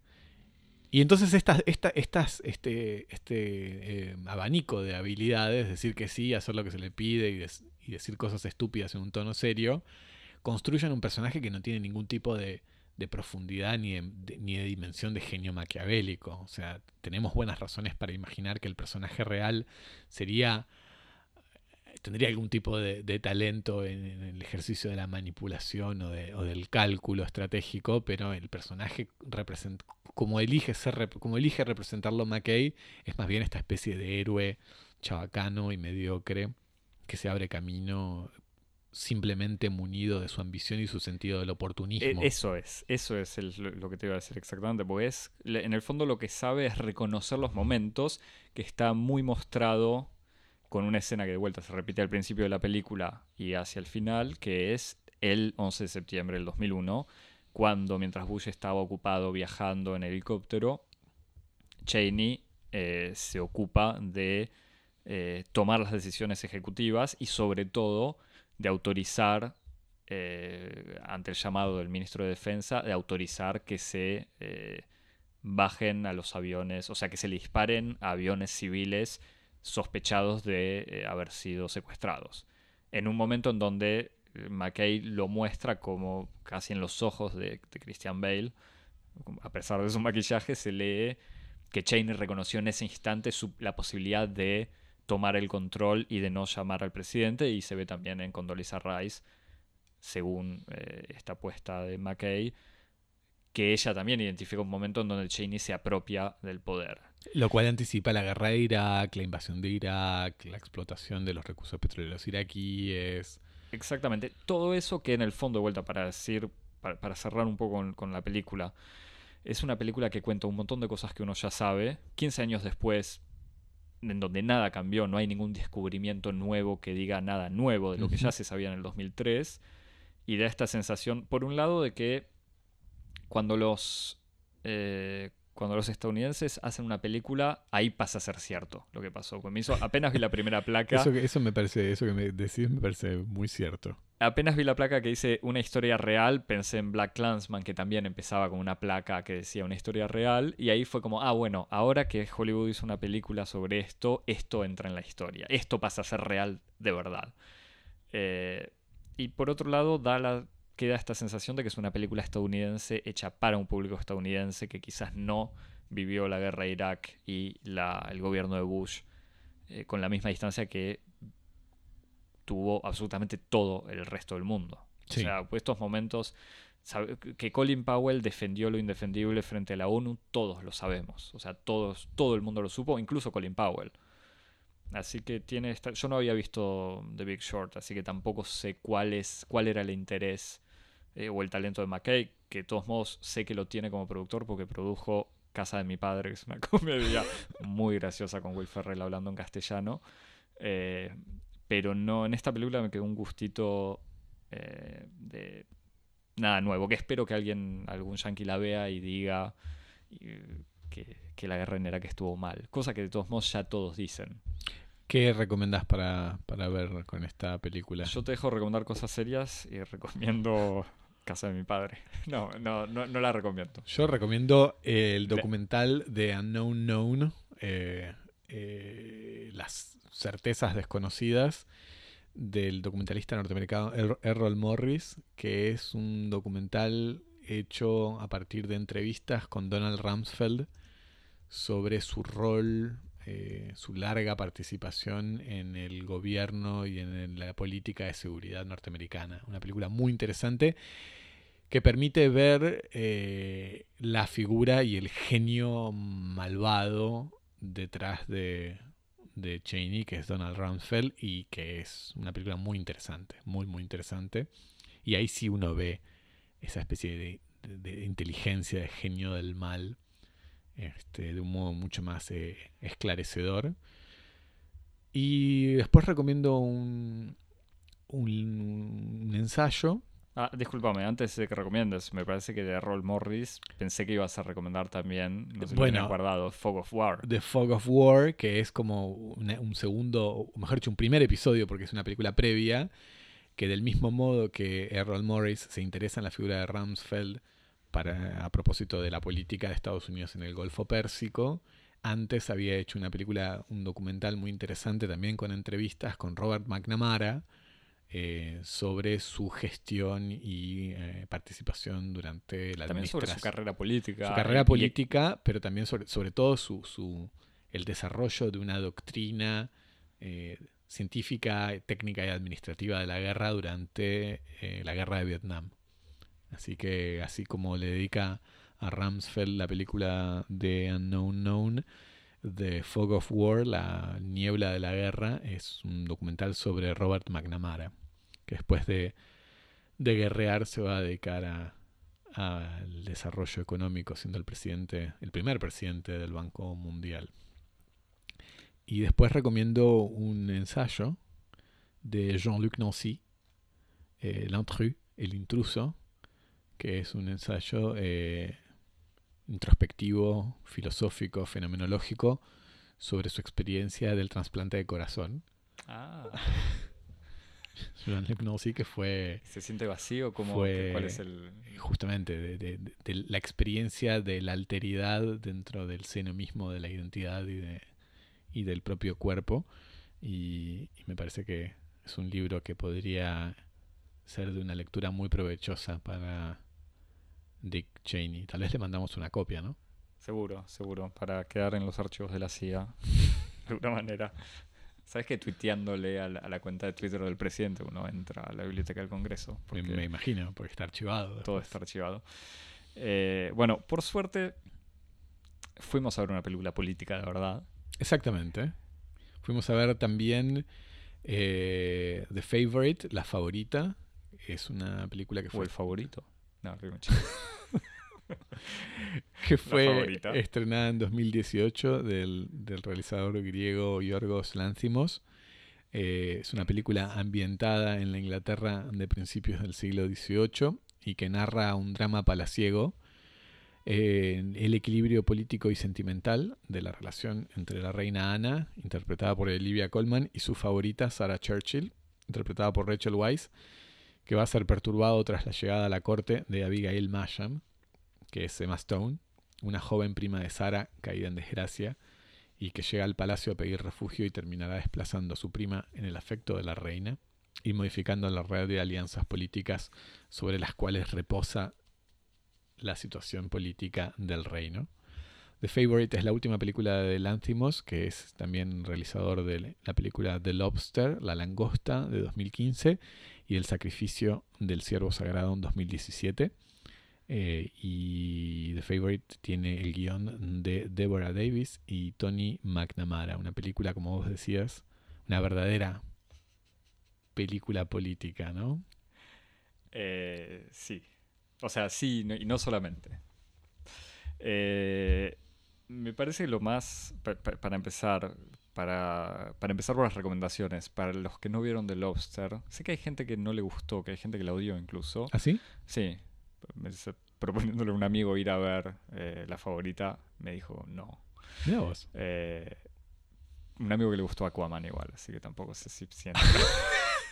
Y entonces estas, estas, este, este eh, abanico de habilidades, decir que sí, hacer lo que se le pide y, decir cosas estúpidas en un tono serio, construyen un personaje que no tiene ningún tipo de, profundidad ni ni de dimensión de genio maquiavélico. O sea, tenemos buenas razones para imaginar que el personaje real sería tendría algún tipo de, talento en, el ejercicio de la manipulación o, del cálculo estratégico, pero el personaje como elige ser como elige representarlo McKay, es más bien esta especie de héroe chabacano y mediocre que se abre camino simplemente munido de su ambición y su sentido del oportunismo. E, eso es, eso es lo que te iba a decir exactamente, porque es, en el fondo lo que sabe es reconocer los momentos que está muy mostrado con una escena que de vuelta se repite al principio de la película y hacia el final, que es el 11 de septiembre del 2001, cuando mientras Bush estaba ocupado viajando en helicóptero, Cheney eh, se ocupa de eh, tomar las decisiones ejecutivas y sobre todo de autorizar, eh, ante el llamado del ministro de Defensa, de autorizar que se bajen a los aviones, o sea, que se le disparen a aviones civiles sospechados de haber sido secuestrados. En un momento en donde McKay lo muestra como casi en los ojos de, Christian Bale, a pesar de su maquillaje, se lee que Cheney reconoció en ese instante la posibilidad de tomar el control y de no llamar al presidente, y se ve también en Condoleezza Rice, según eh, esta apuesta de McKay, que ella también identifica un momento en donde Cheney se apropia del poder. Lo cual anticipa la guerra de Irak, la invasión de Irak, la explotación de los recursos petroleros iraquíes. Exactamente. Todo eso que en el fondo, de vuelta, para decir, para, cerrar un poco con, la película, es una película que cuenta un montón de cosas que uno ya sabe. 15 años después, en donde nada cambió, no hay ningún descubrimiento nuevo que diga nada nuevo de lo que ya se sabía en el 2003. Y da esta sensación, por un lado, de que cuando los eh, cuando los estadounidenses hacen una película, ahí pasa a ser cierto lo que pasó. Me hizo, apenas vi la primera placa. eso, eso me parece, eso que me decís me parece muy cierto. Apenas vi la placa que dice una historia real, pensé en Black Clansman, que también empezaba con una placa que decía una historia real, y ahí fue como, ah, bueno, ahora que Hollywood hizo una película sobre esto, esto entra en la historia, esto pasa a ser real de verdad. Eh, y por otro lado, da la, queda esta sensación de que es una película estadounidense hecha para un público estadounidense que quizás no vivió la guerra de Irak y el gobierno de Bush eh, con la misma distancia que tuvo absolutamente todo el resto del mundo. O sea, estos momentos que Colin Powell defendió lo indefendible frente a la ONU, todos lo sabemos. O sea, todos, todo el mundo lo supo, incluso Colin Powell. Así que tiene esta... Yo no había visto The Big Short, así que tampoco sé cuál, es, cuál era el interés eh, o el talento de McKay, que de todos modos sé que lo tiene como productor porque produjo Casa de mi padre, que es una [laughs] comedia muy graciosa con Will Ferrell hablando en castellano. Eh, pero no, en esta película me quedó un gustito eh, de nada nuevo, que espero que alguien, algún yankee la vea y diga que, que la guerra en Irak estuvo mal. Cosa que de todos modos ya todos dicen. ¿Qué recomendás para, para ver con esta película? Yo te dejo recomendar cosas serias y recomiendo [laughs] Casa de mi padre. [laughs] No, no, no, no la recomiendo. Yo recomiendo el documental de Unknown Known, eh, eh, Las certezas desconocidas, del documentalista norteamericano er-, Errol Morris, que es un documental hecho a partir de entrevistas con Donald Rumsfeld sobre su rol eh, su larga participación en el gobierno y en la política de seguridad norteamericana. Una película muy interesante que permite ver eh, la figura y el genio malvado detrás de, de Cheney, que es Donald Rumsfeld, y que es una película muy interesante, muy, muy interesante. Y ahí sí uno ve esa especie de, inteligencia, de genio del mal este, de un modo mucho más eh, esclarecedor. Y después recomiendo un, un, ensayo. Ah, discúlpame, antes de que recomiendes, me parece que de Roll Morris pensé que ibas a recomendar también, no sé bueno, guardado, Fog of War. The Fog of War, que es como un segundo, o mejor dicho, un primer episodio, porque es una película previa, que del mismo modo que Errol Morris se interesa en la figura de Rumsfeld a propósito de la política de Estados Unidos en el Golfo Pérsico. Antes había hecho una película, un documental muy interesante también con entrevistas con Robert McNamara eh, sobre su gestión y eh, participación durante la también sobre su carrera política. Su carrera política, pero también sobre, sobre todo su, su, el desarrollo de una doctrina eh, científica, técnica y administrativa de la guerra durante la guerra de Vietnam. Así que así como le dedica a Ramsfeld la película de Unknown Known, The Fog of War, la niebla de la guerra, es un documental sobre Robert McNamara, que después de, de guerrear se va a dedicar al desarrollo económico, siendo el presidente, el primer presidente del Banco Mundial. Y después recomiendo un ensayo de Jean-Luc Nancy, eh, L'Intrus, El intruso, que es un ensayo eh, introspectivo, filosófico, fenomenológico sobre su experiencia del trasplante de corazón. Ah, [laughs] [laughs] Joan Lepnosy, que fue ¿se siente vacío? ¿Cómo, Fue- ¿Cuál es el...? justamente de- de la experiencia de la alteridad dentro del seno mismo de la identidad y, de, y del propio cuerpo. Y, y me parece que es un libro que podría ser de una lectura muy provechosa para Dick Cheney. Tal vez le mandamos una copia, ¿no? Seguro, seguro, para quedar en los archivos de la CIA, de alguna manera. ¿Sabes que tuiteándole a la, a la cuenta de Twitter del presidente uno entra a la biblioteca del Congreso? Me, Porque me imagino, porque está archivado. todo está archivado. Eh, bueno, por suerte fuimos a ver una película política de verdad. Exactamente. Fuimos a ver también eh, The Favorite, La Favorita. Es una película que ¿O fue el favorito? No, [laughs] que fue estrenada en 2018 del, del realizador griego Yorgos Lanthimos. Eh, es una película ambientada en la Inglaterra de principios del siglo XVIII y que narra un drama palaciego, eh, el equilibrio político y sentimental de la relación entre la reina Ana, interpretada por Olivia Colman, y su favorita Sarah Churchill, interpretada por Rachel Weisz, que va a ser perturbado tras la llegada a la corte de Abigail Masham, que es Emma Stone, una joven prima de Sarah caída en desgracia y que llega al palacio a pedir refugio y terminará desplazando a su prima en el afecto de la reina y modificando la red de alianzas políticas sobre las cuales reposa la situación política del reino. The Favorite es la última película de Lanthimos, que es también realizador de la película The Lobster, La Langosta, de 2015, y El Sacrificio del Ciervo Sagrado en 2017. Eh, y The Favorite tiene el guion de Deborah Davis y Tony McNamara, una película, como vos decías, una verdadera película política, ¿no? Eh, sí. O sea, sí, no- y no solamente. Eh, me parece lo más, pa- pa- para empezar, para, para empezar por las recomendaciones, para los que no vieron The Lobster, sé que hay gente que no le gustó, que hay gente que la odió incluso. ¿Así? Sí, dice- [laughs] proponiéndole a un amigo ir a ver eh, la favorita, me dijo no. Mira vos. Eh, un amigo que le gustó Aquaman igual, así que tampoco sé si siento. [laughs]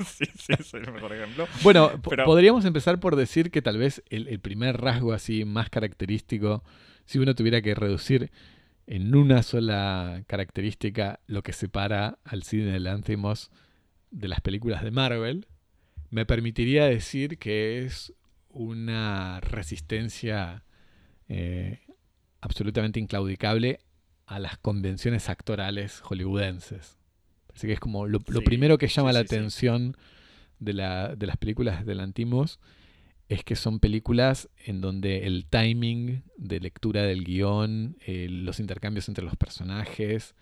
[laughs] sí, sí, es el mejor ejemplo. Bueno, Pero- podríamos empezar por decir que tal vez el, el primer rasgo así más característico, si uno tuviera que reducir en una sola característica lo que separa al cine de Lanthimos de las películas de Marvel, me permitiría decir que es una resistencia eh, absolutamente inclaudicable a las convenciones actorales hollywoodenses. Parece que es como lo, lo Sí, primero que llama sí, la sí. atención de, la- de las películas de Lantimos es que son películas en donde el timing de lectura del guion, eh, los intercambios entre los personajes,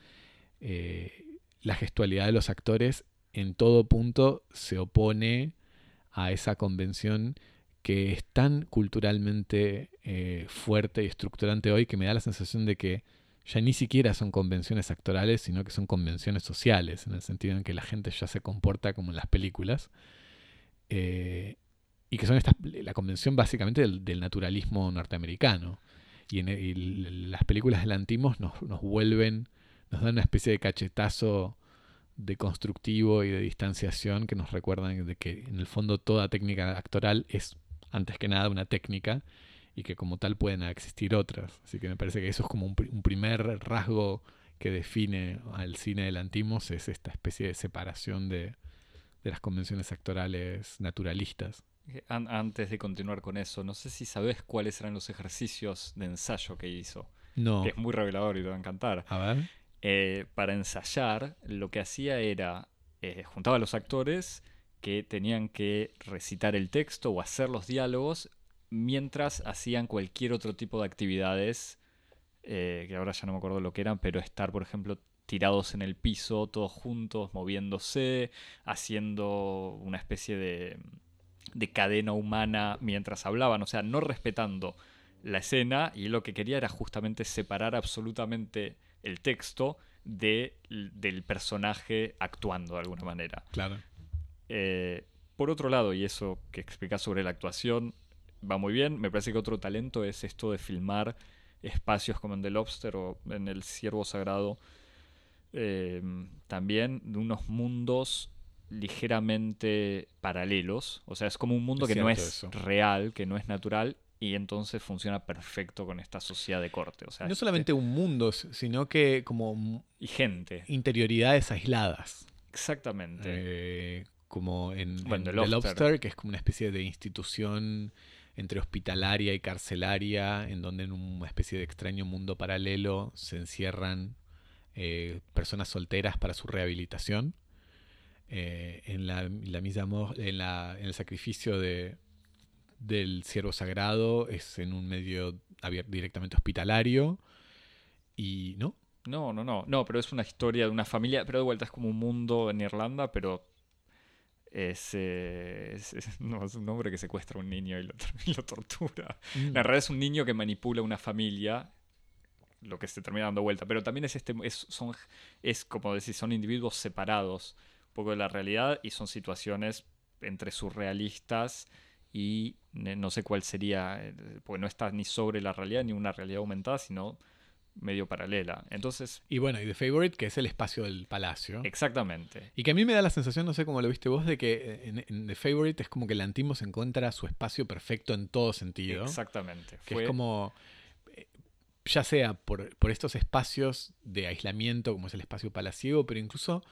eh, la gestualidad de los actores, en todo punto se opone a esa convención que es tan culturalmente eh, fuerte y estructurante hoy que me da la sensación de que ya ni siquiera son convenciones actorales, sino que son convenciones sociales, en el sentido en que la gente ya se comporta como en las películas. Eh, y que son estas, la convención básicamente del, del naturalismo norteamericano. Y, en las películas de Lantimos nos, nos vuelven, nos dan una especie de cachetazo de constructivo y de distanciación que nos recuerdan de que en el fondo toda técnica actoral es antes que nada una técnica y que como tal pueden existir otras. Así que me parece que eso es como un, pri- un primer rasgo que define al cine del Antimos, es esta especie de separación de, de las convenciones actorales naturalistas. Eh, an- antes de continuar con eso, no sé si sabes cuáles eran los ejercicios de ensayo que hizo, No. que es muy revelador y te va a encantar. A ver. Eh, para ensayar, lo que hacía era, eh, juntaba a los actores que tenían que recitar el texto o hacer los diálogos mientras hacían cualquier otro tipo de actividades, eh, que ahora ya no me acuerdo lo que eran, pero estar, por ejemplo, tirados en el piso, todos juntos, moviéndose, haciendo una especie de, de cadena humana mientras hablaban, o sea, no respetando la escena y lo que quería era justamente separar absolutamente el texto de, del personaje actuando de alguna manera. Claro. Eh, por otro lado, y eso que explicas sobre la actuación va muy bien, me parece que otro talento es esto de filmar espacios como en The Lobster o en El Ciervo Sagrado, eh, también de unos mundos ligeramente paralelos, o sea, es como un mundo Es que no es eso. real, que no es natural, y entonces funciona perfecto con esta sociedad de corte, o sea, No solamente un mundo, sino que como y gente, interioridades aisladas. exactamente. Eh, como en, Bueno, en The Lobster. Lobster, que es como una especie de institución entre hospitalaria y carcelaria, en donde en una especie de extraño mundo paralelo se encierran eh, personas solteras para su rehabilitación. Eh, en la, la mort- en, la- en el sacrificio de, del siervo sagrado es en un medio directamente hospitalario. Y no, No, no, no, no, pero es una historia de una familia, pero de vuelta es como un mundo en Irlanda, pero es, eh, es- es- [laughs] no, es un hombre que secuestra a un niño y lo, tor- [laughs] y lo tortura. En realidad es un niño que manipula una familia, lo que se termina dando vuelta, pero también es este, es, son, es como decir, son individuos separados un poco de la realidad y son situaciones entre surrealistas y no sé cuál sería, eh, porque no está ni sobre la realidad ni una realidad aumentada, sino medio paralela. Entonces, Y bueno, y The Favorite, que es el espacio del palacio. exactamente. Y que a mí me da la sensación, no sé cómo lo viste vos, de que eh, en, en The Favorite es como que Lantimos encuentra su espacio perfecto en todo sentido. Exactamente. Que Fue- es como, eh, ya sea por, por estos espacios de aislamiento, como es el espacio palaciego, pero incluso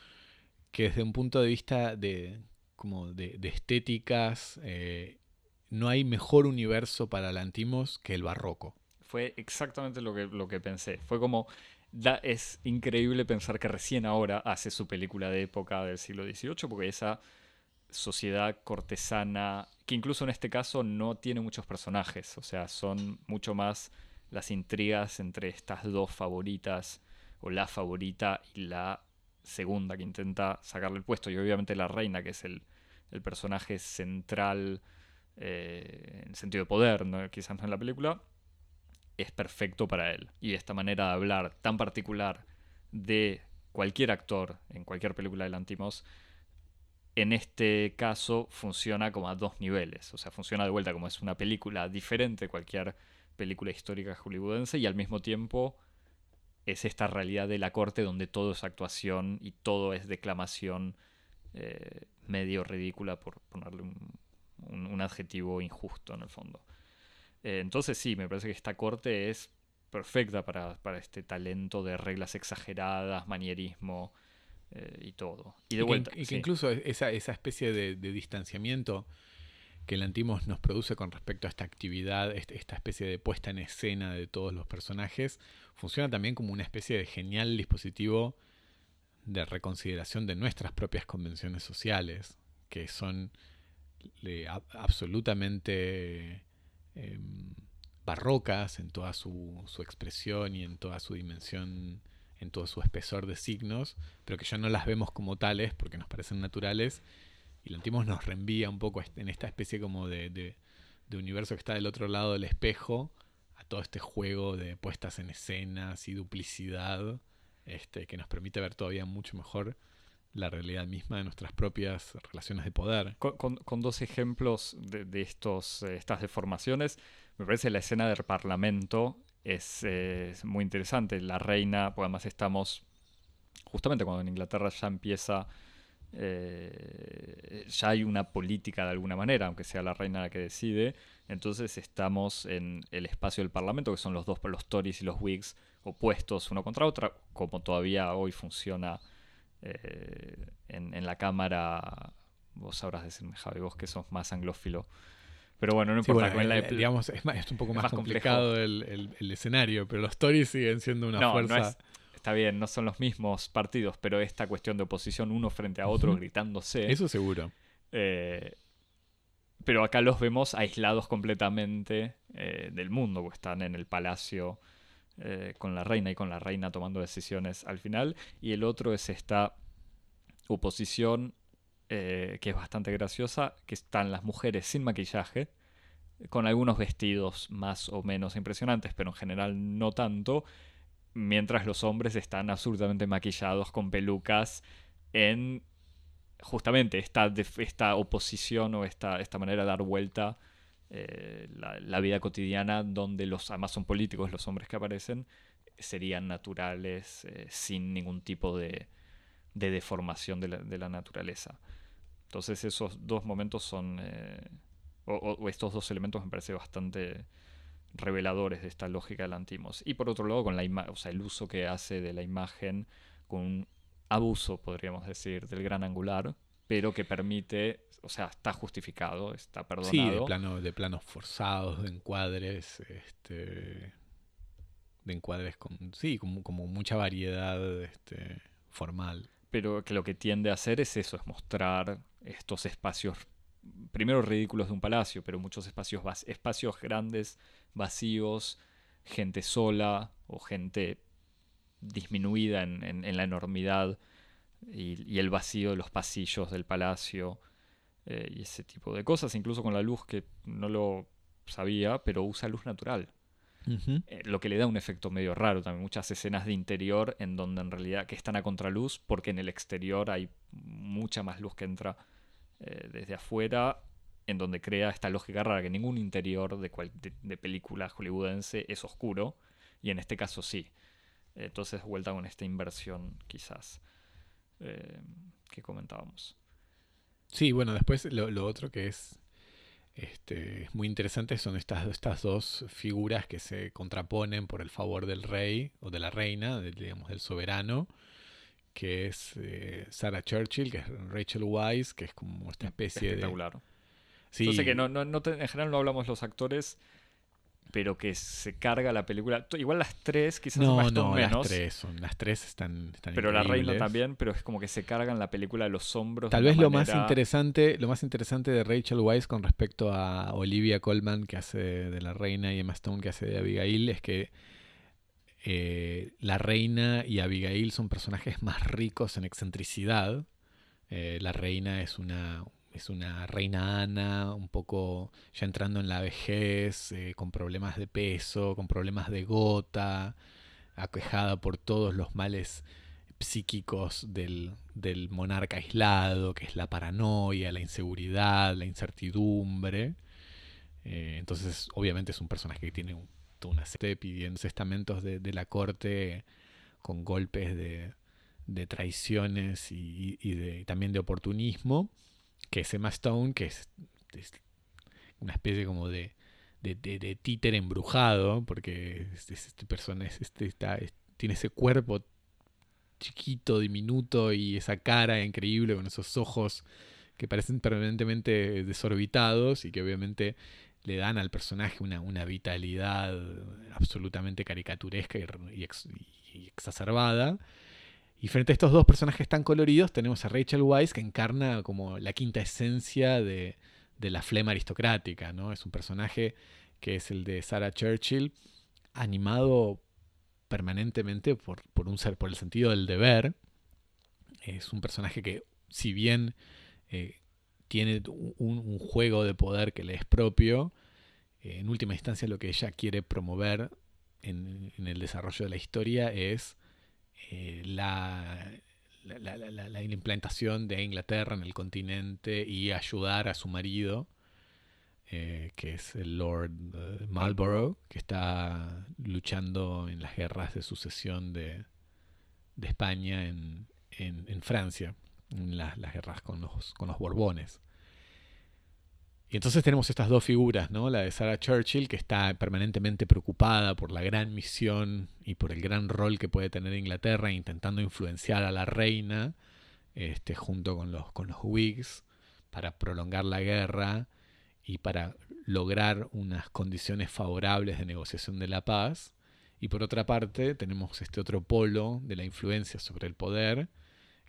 que desde un punto de vista de, como de, de estéticas, eh, no hay mejor universo para Lantimos que el barroco. Fue exactamente lo que, lo que pensé. Fue como, da, es increíble pensar que recién ahora hace su película de época del siglo XVIII, porque esa sociedad cortesana, que incluso en este caso no tiene muchos personajes, o sea, son mucho más las intrigas entre estas dos favoritas, o la favorita y la segunda que intenta sacarle el puesto, y obviamente la reina, que es el, el personaje central eh, en sentido de poder, ¿no? quizás no en la película, es perfecto para él. Y esta manera de hablar tan particular de cualquier actor en cualquier película de Lantimos, en este caso funciona como a dos niveles. O sea, funciona de vuelta como es una película diferente de cualquier película histórica hollywoodense y al mismo tiempo es esta realidad de la corte donde todo es actuación y todo es declamación eh, medio ridícula, por ponerle un adjetivo injusto en el fondo. Eh, entonces sí, me parece que esta corte es perfecta para, para este talento de reglas exageradas, manierismo eh, y todo. Y de que vuelta, in- y que incluso esa, esa especie de, de distanciamiento que el Antimos nos produce con respecto a esta actividad, este- esta especie de puesta en escena de todos los personajes, funciona también como una especie de genial dispositivo de reconsideración de nuestras propias convenciones sociales, que son ab- absolutamente em, barrocas en toda su, su expresión y en toda su dimensión, en todo su espesor de signos, pero que ya no las vemos como tales porque nos parecen naturales. Y Lantimos nos reenvía un poco en esta especie como de, de- de universo que está del otro lado del espejo, a todo este juego de puestas en escenas y duplicidad, este, que nos permite ver todavía mucho mejor la realidad misma de nuestras propias relaciones de poder. Con, dos ejemplos de, estos, eh, estas deformaciones, me parece la escena del parlamento es, eh, muy interesante. La reina, pues además estamos justamente cuando en Inglaterra ya empieza, eh, ya hay una política de alguna manera, aunque sea la reina la que decide. Entonces estamos en el espacio del parlamento, que son los dos, los Tories y los Whigs, opuestos uno contra otro, como todavía hoy funciona eh, en, en la Cámara. Vos sabrás decirme, Javi, vos que sos más anglófilo. Pero bueno, no Sí, importa. bueno, con la- eh, digamos, es, más- es un poco más, complicado el, el- el escenario, pero los Tories siguen siendo una no, fuerza. no es, está bien, no son los mismos partidos, pero esta cuestión de oposición uno frente a otro gritándose. Eso seguro. eh, pero acá los vemos aislados completamente eh, del mundo, porque están en el palacio eh, con la reina y con la reina tomando decisiones al final. Y el otro es esta oposición eh, que es bastante graciosa, que están las mujeres sin maquillaje, con algunos vestidos más o menos impresionantes, pero en general no tanto, mientras los hombres están absolutamente maquillados con pelucas en justamente esta, esta oposición o esta, esta manera de dar vuelta eh, la, vida cotidiana donde los, además son políticos los hombres que aparecen, serían naturales eh, sin ningún tipo de, de deformación de la, de la, naturaleza. Entonces esos dos momentos son, eh, o, estos dos elementos me parece bastante reveladores de esta lógica del antimos. Y por otro lado, con la o sea, el uso que hace de la imagen con un abuso, podríamos decir, del gran angular, pero que permite o sea, está justificado, está perdonado. Sí, de, plano, de planos forzados, de encuadres, este, de encuadres con, sí, como, como mucha variedad este, formal. Pero que lo que tiende a hacer es eso, es mostrar estos espacios, primero ridículos de un palacio, pero muchos espacios, espacios grandes, vacíos, gente sola o gente disminuida en, la enormidad y, y, el vacío de los pasillos del palacio eh, y ese tipo de cosas, incluso con la luz que no lo sabía, pero usa luz natural. Eh, lo que le da un efecto medio raro también. Muchas escenas de interior en donde en realidad que están a contraluz porque en el exterior hay mucha más luz que entra eh, desde afuera, en donde crea esta lógica rara que ningún interior de, de, película hollywoodense es oscuro y en este caso sí. Entonces vuelta con esta inversión quizás que comentábamos. Sí, bueno, después lo, otro que es este, muy interesante son estas, estas dos figuras que se contraponen por el favor del rey o de la reina, digamos del soberano, que es eh, Sarah Churchill, que es Rachel Weisz, que es como esta especie Espectacular. de... Sí. Entonces que no, no, no en general no hablamos los actores pero que se carga la película. Igual las tres, quizás no, más no, las tres son, las tres están, están Pero la reina también, pero es como que se cargan la película de los hombros. Tal vez lo más interesante, lo más interesante de Rachel Weisz con respecto a Olivia Colman que hace de la reina y Emma Stone que hace de Abigail es que eh, la reina y Abigail son personajes más ricos en excentricidad. Eh, la reina es una, es una reina Ana, un poco ya entrando en la vejez, eh, con problemas de peso, con problemas de gota, aquejada por todos los males psíquicos del, monarca aislado, que es la paranoia, la inseguridad, la incertidumbre. Eh, entonces, obviamente es un personaje que tiene toda una serie de pidiendo estamentos de, la corte con golpes de, traiciones y, de, también de oportunismo que es Emma Stone, que es, una especie como de, de, títer embrujado, porque este, persona este, tiene ese cuerpo chiquito, diminuto y esa cara increíble con esos ojos que parecen permanentemente desorbitados y que obviamente le dan al personaje una, una vitalidad absolutamente caricaturesca y, y exacerbada. Y frente a estos dos personajes tan coloridos tenemos a Rachel Weisz que encarna como la quinta esencia de, la flema aristocrática, ¿no? Es un personaje que es el de Sarah Churchill, animado permanentemente por, un ser, por el sentido del deber. Es un personaje que, si bien eh, tiene un, juego de poder que le es propio, eh, en última instancia lo que ella quiere promover en el desarrollo de la historia es eh, la, la, implantación de Inglaterra en el continente y ayudar a su marido, eh, que es el Lord eh, Marlborough, que está luchando en las guerras de sucesión de, de España en, en, Francia, en las guerras con los, con los Borbones. Y entonces tenemos estas dos figuras, ¿no? La de Sarah Churchill, que está permanentemente preocupada por la gran misión y por el gran rol que puede tener Inglaterra, intentando influenciar a la reina, este, junto con los, con los Whigs, para prolongar la guerra y para lograr unas condiciones favorables de negociación de la paz. Y por otra parte, tenemos este otro polo de la influencia sobre el poder,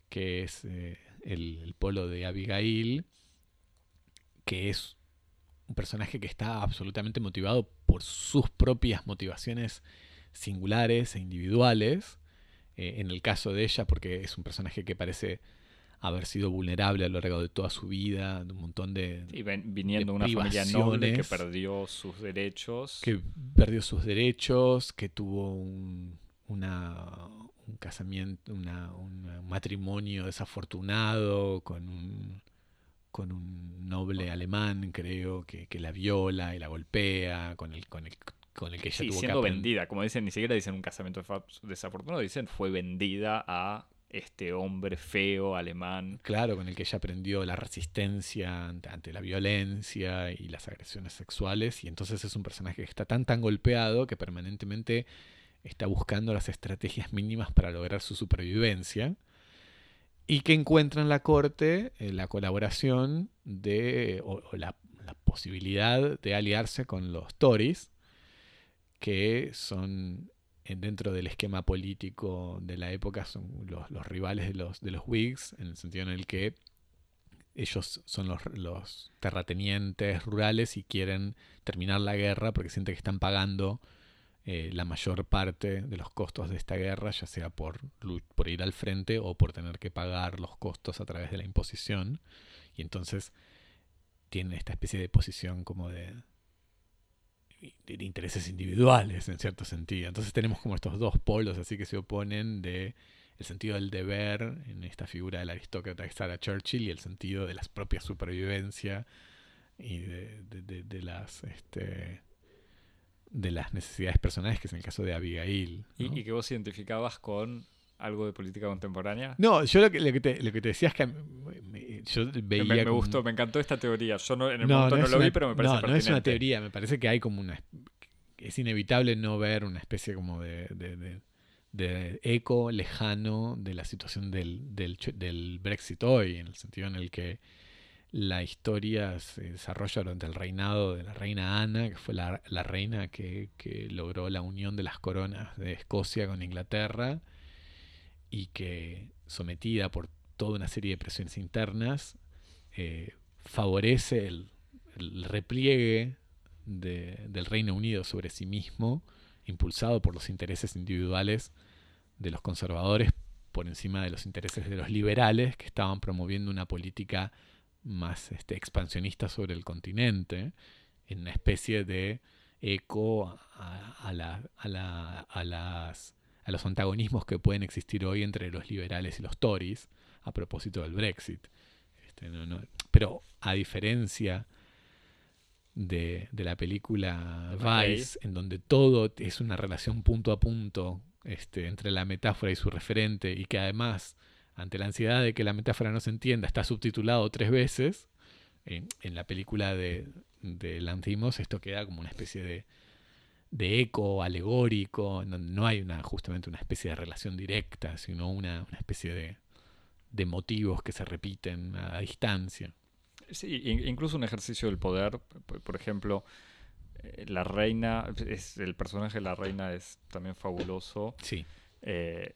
que es eh, el polo de Abigail, que es un personaje que está absolutamente motivado por sus propias motivaciones singulares e individuales. Eh, en el caso de ella, porque es un personaje que parece haber sido vulnerable a lo largo de toda su vida, de un montón de. Y viniendo de una familia noble que perdió sus derechos. Que perdió sus derechos, que tuvo un, una, casamiento, una, un matrimonio desafortunado con un, con un noble alemán, creo, que, que la viola y la golpea, con el, con el, con el que ella Sí, tuvo siendo que vendida. Como dicen, ni siquiera dicen un casamiento desafortunado, dicen fue vendida a este hombre feo alemán. Claro, con el que ella aprendió la resistencia ante, ante la violencia y las agresiones sexuales. Y entonces es un personaje que está tan tan golpeado que permanentemente está buscando las estrategias mínimas para lograr su supervivencia. Y que encuentra en la corte eh, la colaboración de, o, la, posibilidad de aliarse con los Tories, que son eh, dentro del esquema político de la época son los, rivales de los, de los Whigs, en el sentido en el que ellos son los terratenientes rurales y quieren terminar la guerra porque sienten que están pagando eh, la mayor parte de los costos de esta guerra, ya sea por, por ir al frente o por tener que pagar los costos a través de la imposición. Y entonces tienen esta especie de posición como de, de, de intereses individuales en cierto sentido. Entonces tenemos como estos dos polos así que se oponen de el sentido del deber en esta figura del aristócrata que Sarah Churchill y el sentido de la propia supervivencia y de, de- de- de las este, de las necesidades personales que es en el caso de Abigail. Y, ¿no? y que vos identificabas con algo de política contemporánea. No, yo lo que, lo que, te, lo que te decía es que me- me- yo veía me, me como- gustó, me encantó esta teoría. Yo no, en el No, momento no no, lo vi, una- pero me parece no, no es una teoría, me parece que hay como una... Es inevitable no ver una especie como de, de, de- de eco lejano de la situación del, del, del Brexit hoy, en el sentido en el que la historia se desarrolla durante el reinado de la reina Ana, que fue la, la reina que, que logró la unión de las coronas de Escocia con Inglaterra y que, sometida por toda una serie de presiones internas, eh, favorece el, el repliegue de- del Reino Unido sobre sí mismo, impulsado por los intereses individuales de los conservadores por encima de los intereses de los liberales que estaban promoviendo una política más este, expansionista sobre el continente, en una especie de eco a, a la- a la- a las, a los antagonismos que pueden existir hoy entre los liberales y los Tories a propósito del Brexit. Este, no- no- pero a diferencia de, de la película. Vice, en donde todo es una relación punto a punto este, entre la metáfora y su referente, y que además, ante la ansiedad de que la metáfora no se entienda, está subtitulado tres veces, en, en la película de, de Lanthimos esto queda como una especie de, de eco alegórico, no, no hay una, justamente una especie de relación directa, sino una, una especie de, de motivos que se repiten a distancia. Sí, in- incluso un ejercicio del poder. Por, por ejemplo, eh, la reina, es, el personaje de la reina es también fabuloso. Sí, eh,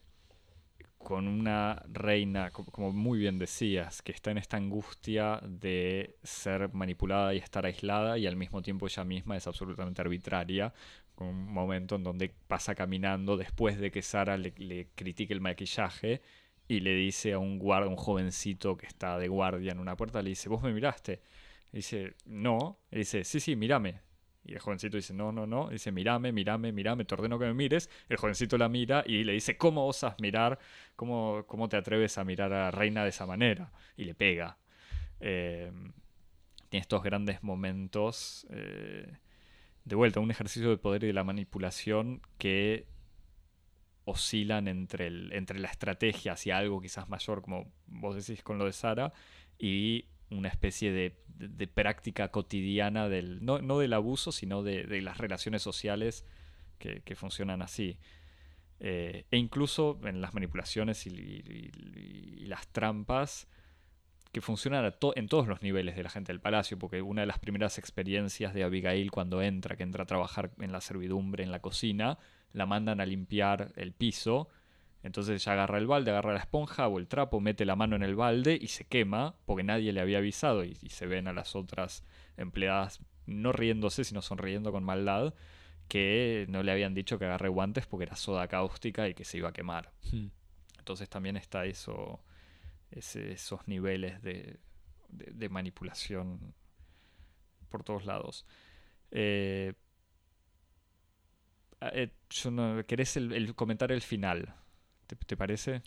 con una reina, co- como muy bien decías, que está en esta angustia de ser manipulada y estar aislada y al mismo tiempo ella misma es absolutamente arbitraria, con un momento en donde pasa caminando después de que Sara le, le critique el maquillaje y le dice a un guardia, un jovencito que está de guardia en una puerta, le dice, ¿vos me miraste? Y dice, no. Y dice, sí, sí, mírame. Y el jovencito dice, no, no, no. Dice, mírame, mírame, mírame, te ordeno que me mires. El jovencito la mira y le dice, ¿cómo osas mirar? ¿Cómo, cómo te atreves a mirar a la reina de esa manera? Y le pega. Eh, tiene estos grandes momentos. eh, de vuelta, un ejercicio de poder y de la manipulación que oscilan entre, el, entre la estrategia hacia algo quizás mayor, como vos decís con lo de Sara, y una especie de, de- práctica cotidiana del, no, no del abuso, sino de, de las relaciones sociales que, que funcionan así. Eh, e incluso en las manipulaciones y, las trampas que funcionan en todos los niveles de la gente del palacio, porque una de las primeras experiencias de Abigail cuando entra, que entra a trabajar en la servidumbre, en la cocina, la mandan a limpiar el piso. Entonces ella agarra el balde, agarra la esponja o el trapo, mete la mano en el balde y se quema porque nadie le había avisado y, y se ven a las otras empleadas no riéndose, sino sonriendo con maldad, que no le habían dicho que agarre guantes porque era soda cáustica y que se iba a quemar. Hmm. Entonces también está eso, ese- esos niveles de, de- de manipulación por todos lados. Eh, ah, eh, yo no- ¿Querés el, el- comentar el final? ¿Te, te parece?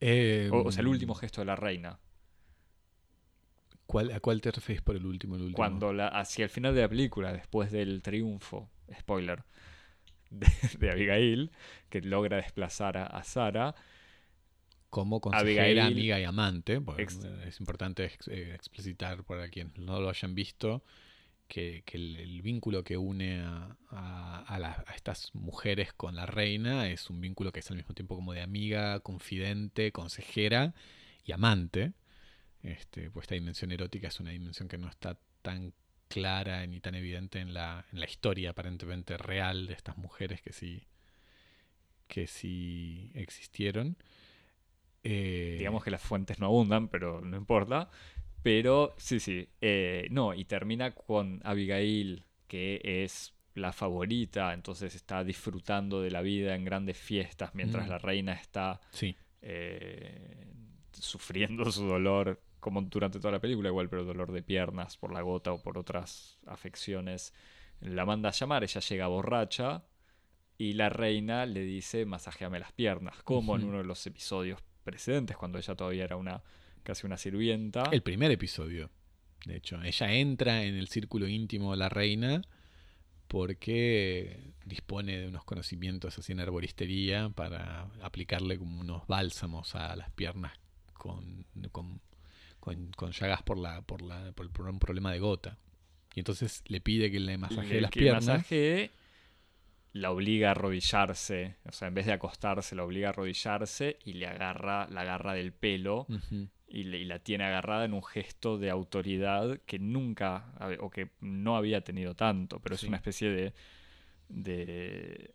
Eh, O, o sea, el último gesto de la reina. ¿cuál- ¿A cuál te referís por el último? El último? Cuando la, hacia el final de la película, después del triunfo, spoiler, de, de Abigail, que logra desplazar a, a Sara, Como consejera, Abigail- amiga y amante. porque es importante ex- eh, explicitar para quienes no lo hayan visto que, el, vínculo que une a, a estas mujeres con la reina es un vínculo que es al mismo tiempo como de amiga, confidente, consejera y amante. Este, pues esta dimensión erótica es una dimensión que no está tan clara ni tan evidente en la, en la historia aparentemente real de estas mujeres que sí, que sí existieron. Eh, digamos que las fuentes no abundan, pero no importa. Pero sí, sí. eh, no, y termina con Abigail, que es la favorita, entonces está disfrutando de la vida en grandes fiestas, mientras Mm. la reina está Sí, eh, sufriendo su dolor, como durante toda la película, igual, pero dolor de piernas por la gota o por otras afecciones. La manda a llamar, ella llega borracha y la reina le dice, masajeame las piernas, como en uno de los episodios precedentes, cuando ella todavía era una casi una sirvienta. el primer episodio. De hecho, ella entra en el círculo íntimo de la reina porque dispone de unos conocimientos así en arboristería para aplicarle como unos bálsamos a las piernas con, con, con- con llagas por, la, por, la, por un problema de gota. Y entonces le pide que le masajee Le- las que piernas. masajee, la obliga a arrodillarse, o sea, en vez de acostarse, la obliga a arrodillarse y le agarra, la agarra del pelo. Y, le- y la tiene agarrada en un gesto de autoridad que nunca o que no había tenido tanto, pero es una especie de, de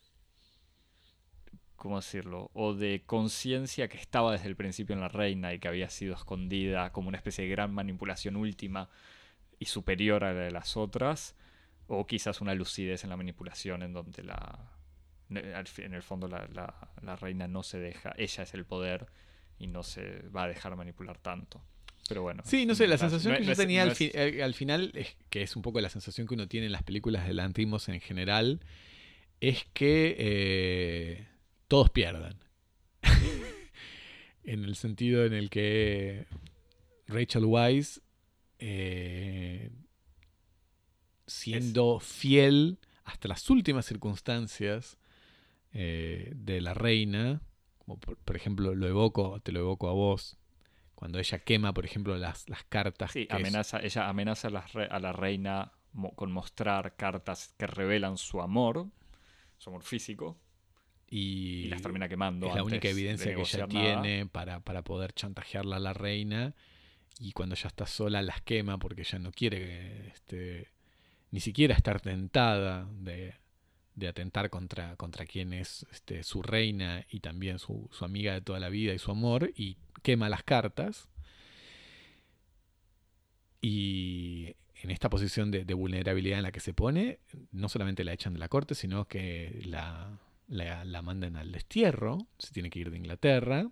¿cómo decirlo? O de conciencia que estaba desde el principio en la reina y que había sido escondida como una especie de gran manipulación última y superior a la de las otras, o quizás una lucidez en la manipulación en donde la en el fondo la, la- la reina no se deja, ella es el poder y no se va a dejar manipular tanto. Pero bueno. Sí, no sé, la sensación no- que no yo es- tenía no al, es- fi- eh, al final, es que es un poco la sensación que uno tiene en las películas de Lantimos en general, es que eh, todos pierdan. [laughs] en el sentido en el que Rachel Weisz, eh, siendo fiel hasta las últimas circunstancias eh, de la reina, como por, por ejemplo lo evoco, te lo evoco a vos, cuando ella quema, por ejemplo, las, las cartas. Sí, es- amenaza, ella amenaza a la, re- a la reina mo- con mostrar cartas que revelan su amor, su amor físico, y, y las termina quemando. es la única de evidencia que ella nada. tiene para, para poder chantajearla a la reina. Y cuando ya está sola las quema porque ella no quiere este, ni siquiera estar tentada de, de atentar contra, contra quien es este, su reina y también su, su amiga de toda la vida y su amor. Y quema las cartas. Y en esta posición de, vulnerabilidad en la que se pone, no solamente la echan de la corte, sino que la, la, la mandan al destierro, se tiene que ir de Inglaterra.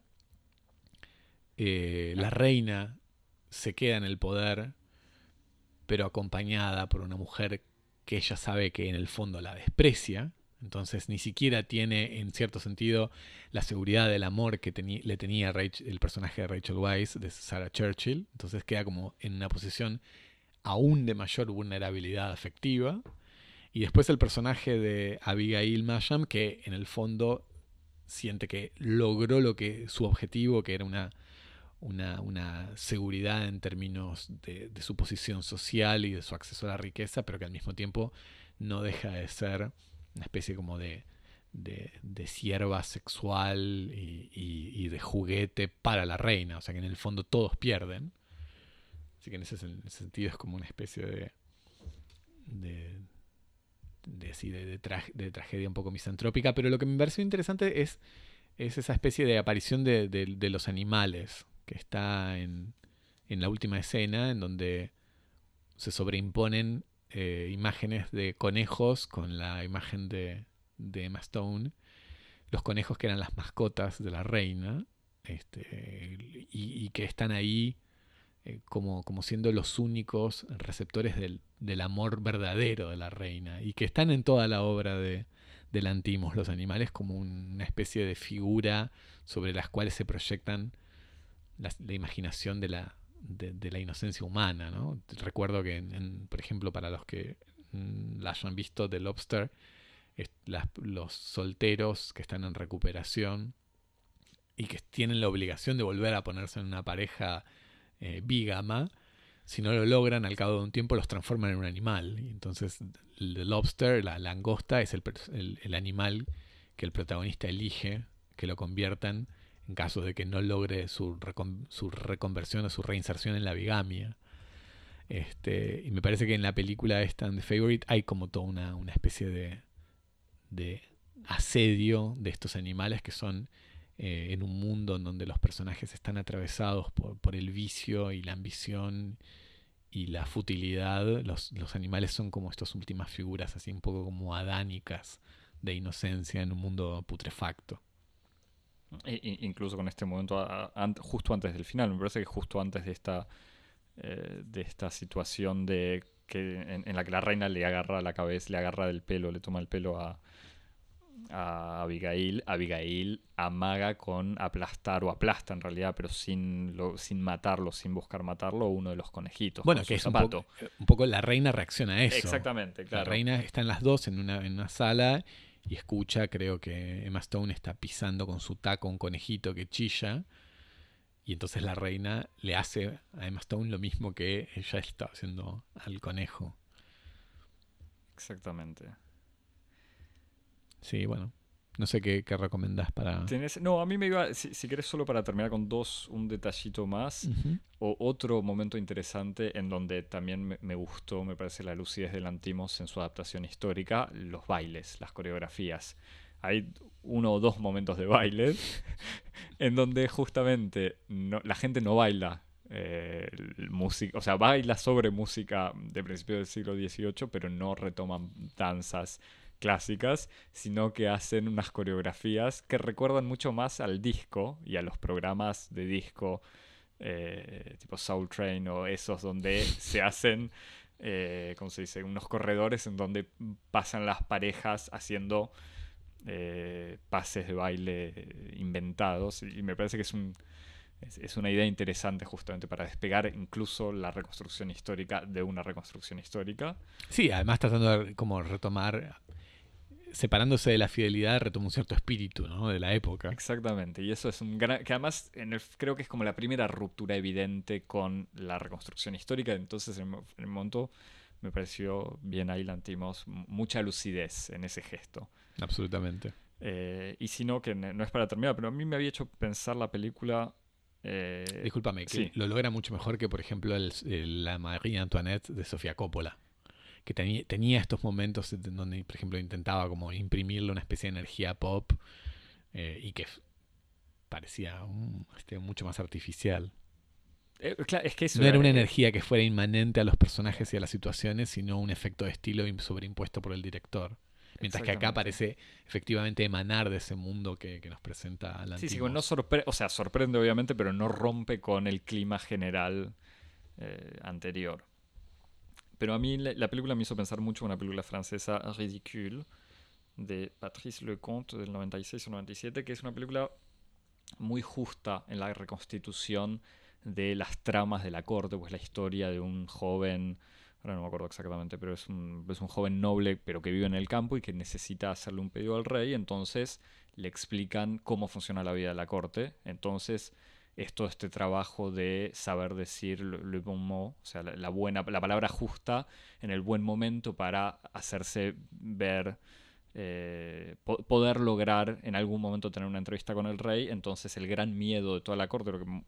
Eh, la reina se queda en el poder, pero acompañada por una mujer que ella sabe que en el fondo la desprecia. Entonces ni siquiera tiene, en cierto sentido, la seguridad del amor que le tenía el personaje de Rachel Weisz, de Sarah Churchill. Entonces queda como en una posición aún de mayor vulnerabilidad afectiva. Y después el personaje de Abigail Masham, que en el fondo siente que logró lo que su objetivo, que era una, una, seguridad en términos de, su posición social y de su acceso a la riqueza, pero que al mismo tiempo no deja de ser una especie como de, de, sierva sexual y, de juguete para la reina. O sea que en el fondo todos pierden. Así que en ese sen- sentido es como una especie de. de. de, tragedia un poco misantrópica. Pero lo que me pareció interesante es, es esa especie de aparición de los animales que está en, en la última escena, en donde se sobreimponen eh, imágenes de conejos con la imagen de, de Emma Stone. Los conejos que eran las mascotas de la reina. Este, y, que están ahí eh, como, como siendo los únicos receptores del, del amor verdadero de la reina y que están en toda la obra de, del antimos, los animales como una especie de figura sobre las cuales se proyectan la, imaginación de la, de, la inocencia humana. ¿no? Recuerdo que, por ejemplo, para los que mm, la hayan visto, The Lobster, los solteros que están en recuperación y que tienen la obligación de volver a ponerse en una pareja eh, bígama, si no lo logran, al cabo de un tiempo los transforman en un animal. Y entonces el lobster, la langosta, es el, animal que el protagonista elige que lo conviertan en caso de que no logre su, su reconversión o su reinserción en la bigamia. Este, y me parece que en la película esta, The Favorite, hay como toda una, una especie de, de asedio de estos animales que son eh, en un mundo en donde los personajes están atravesados por, el vicio y la ambición y la futilidad, los, animales son como estas últimas figuras, así un poco como adánicas de inocencia en un mundo putrefacto. Incluso con este momento, justo antes del final, me parece que justo antes de esta, eh, de esta situación de que en, la que la reina le agarra la cabeza, le agarra del pelo, le toma el pelo a, a Abigail, Abigail amaga con aplastar o aplasta en realidad, pero sin, sin matarlo, sin buscar matarlo, uno de los conejitos. Bueno, que es un poco, un poco, la reina reacciona a eso. Exactamente, claro. La reina está en las dos en una, en una sala y escucha, creo que Emma Stone está pisando con su taco un conejito que chilla. Y entonces la reina le hace a Emma Stone lo mismo que ella está haciendo al conejo. Exactamente. Sí, bueno. No sé qué, qué recomendás para. No, a mí me iba. Si, si querés, solo para terminar con dos, un detallito más. O otro momento interesante en donde también me, gustó, me parece, la lucidez del Antimos en su adaptación histórica: los bailes, las coreografías. Hay uno o dos momentos de baile [laughs] en donde justamente la gente no baila eh, música, o sea, baila sobre música de principios del siglo XVIII, pero no retoman danzas clásicas, sino que hacen unas coreografías que recuerdan mucho más al disco y a los programas de disco eh, tipo Soul Train o esos donde [laughs] se hacen, eh, ¿cómo se dice?, unos corredores en donde pasan las parejas haciendo eh, pases de baile inventados y me parece que es un... Es, una idea interesante justamente para despegar incluso la reconstrucción histórica de una reconstrucción histórica. Sí, además tratando de como retomar separándose de la fidelidad, retoma un cierto espíritu ¿no? de la época. Exactamente, y eso es un gran... que además en creo que es como la primera ruptura evidente con la reconstrucción histórica, entonces en, el momento me pareció bien ahí lantimos mucha lucidez en ese gesto. Absolutamente. Eh, y si no, que no es para terminar, pero a mí me había hecho pensar la película... Eh, Discúlpame, que lo logra mucho mejor que, por ejemplo, la María Antoinette de Sofía Coppola que tenía, estos momentos en donde, por ejemplo, intentaba como imprimirle una especie de energía pop eh, y que parecía este, mucho más artificial. Eh, es que no era, una energía que fuera inmanente a los personajes y a las situaciones, sino un efecto de estilo sobreimpuesto por el director. Mientras que acá parece efectivamente emanar de ese mundo que, nos presenta la Sí, sí, no o sea, sorprende obviamente, pero no rompe con el clima general eh, anterior. Pero a mí la, película me hizo pensar mucho en una película francesa, Ridicule, de Patrice Lecomte del 96 o 97, que es una película muy justa en la reconstitución de las tramas de la corte, pues la historia de un joven, ahora no me acuerdo exactamente, pero es un, es un joven noble, pero que vive en el campo y que necesita hacerle un pedido al rey, entonces le explican cómo funciona la vida de la corte, entonces es todo este trabajo de saber decir le bon mot, o sea, la, buena, la palabra justa en el buen momento para hacerse ver, eh, poder lograr en algún momento tener una entrevista con el rey. Entonces el gran miedo de toda la corte, lo que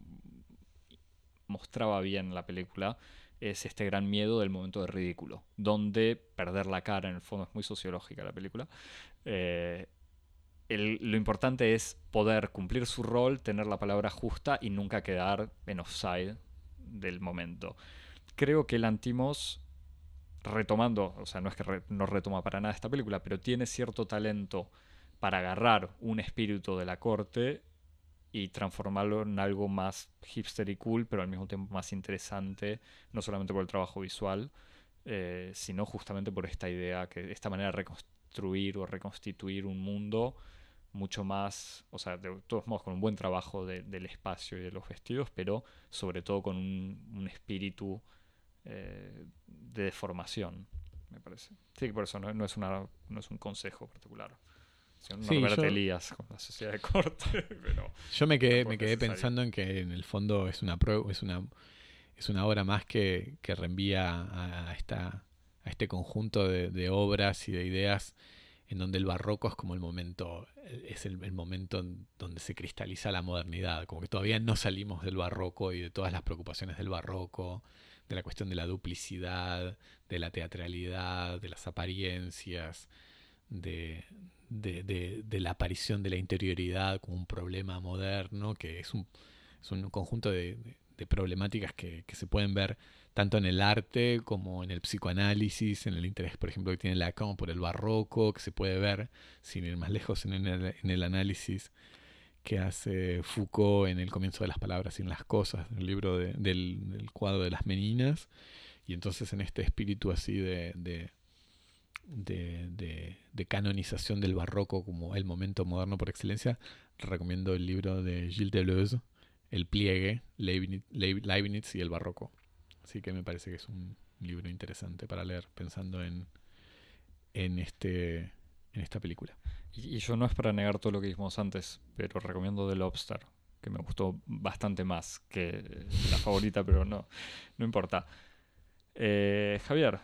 mostraba bien la película, es este gran miedo del momento de ridículo, donde perder la cara, en el fondo es muy sociológica la película, eh, lo importante es poder cumplir su rol, tener la palabra justa y nunca quedar en offside del momento. Creo que el Antimos, retomando, o sea, no es que no retoma para nada esta película, pero tiene cierto talento para agarrar un espíritu de la corte y transformarlo en algo más hipster y cool, pero al mismo tiempo más interesante, no solamente por el trabajo visual, eh, sino justamente por esta idea, que esta manera de construir o reconstituir un mundo mucho más, o sea, de todos modos con un buen trabajo del espacio y de los vestidos, pero sobre todo con un, espíritu eh, de deformación, me parece. Sí, por eso no, es, una, no es un consejo particular. Sino sí, Norbert Elías con la sociedad de corte. [laughs] Pero yo me quedé, me quedé pensando en que en el fondo es una prueba, es una, es una obra más que, que reenvía a, esta, a este conjunto de, de obras y de ideas en donde el barroco es como el momento, es el, momento donde se cristaliza la modernidad, como que todavía no salimos del barroco y de todas las preocupaciones del barroco, de la cuestión de la duplicidad, de la teatralidad, de las apariencias, de, de, la aparición de la interioridad como un problema moderno, que es un, es un conjunto de, problemáticas que, que se pueden ver tanto en el arte como en el psicoanálisis, en el interés, por ejemplo, que tiene Lacan por el barroco, que se puede ver, sin ir más lejos, en el, análisis que hace Foucault en el comienzo de las palabras y en las cosas, el libro del, cuadro de las meninas, y entonces en este espíritu así de, de, canonización del barroco como el momento moderno por excelencia, recomiendo el libro de Gilles Deleuze, El pliegue, Leibniz y el barroco. Así que me parece que es un libro interesante para leer pensando en, en, este, en esta película. Y, yo no es para negar todo lo que dijimos antes, pero recomiendo The Lobster, que me gustó bastante más que la favorita, pero no, no importa. Eh, Javier,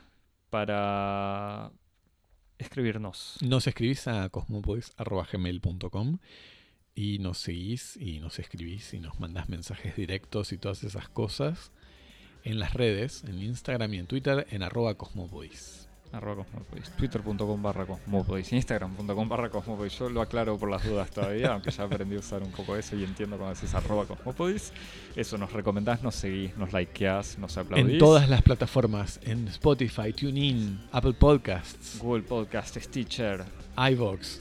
para escribirnos. Nos escribís a cosmopolis.gmail.com y nos seguís y nos escribís y nos mandás mensajes directos y todas esas cosas en las redes, en Instagram y en Twitter, en arroba cosmopodis. Arroba Twitter.com barra cosmopodis. Instagram.com barra cosmopodis. Yo lo aclaro por las dudas todavía, aunque ya aprendí a usar un poco eso y entiendo cuando decís arroba cosmopodis. Eso, nos recomendás, nos seguís, nos likeás, nos aplaudís. En todas las plataformas, en Spotify, TuneIn, Apple Podcasts, Google Podcasts, Stitcher, iVoox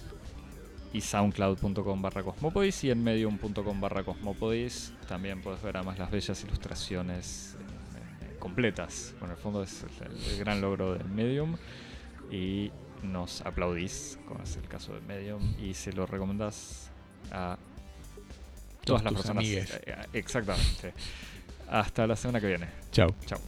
y soundcloud.com barra cosmopodis y en medium.com barra cosmopodis también puedes ver además las bellas ilustraciones completas. Bueno, el fondo es el, gran logro de Medium y nos aplaudís, como es el caso de Medium, y se lo recomendás a todas las personas. Eh, eh, exactamente. Hasta la semana que viene. Chao. Chao.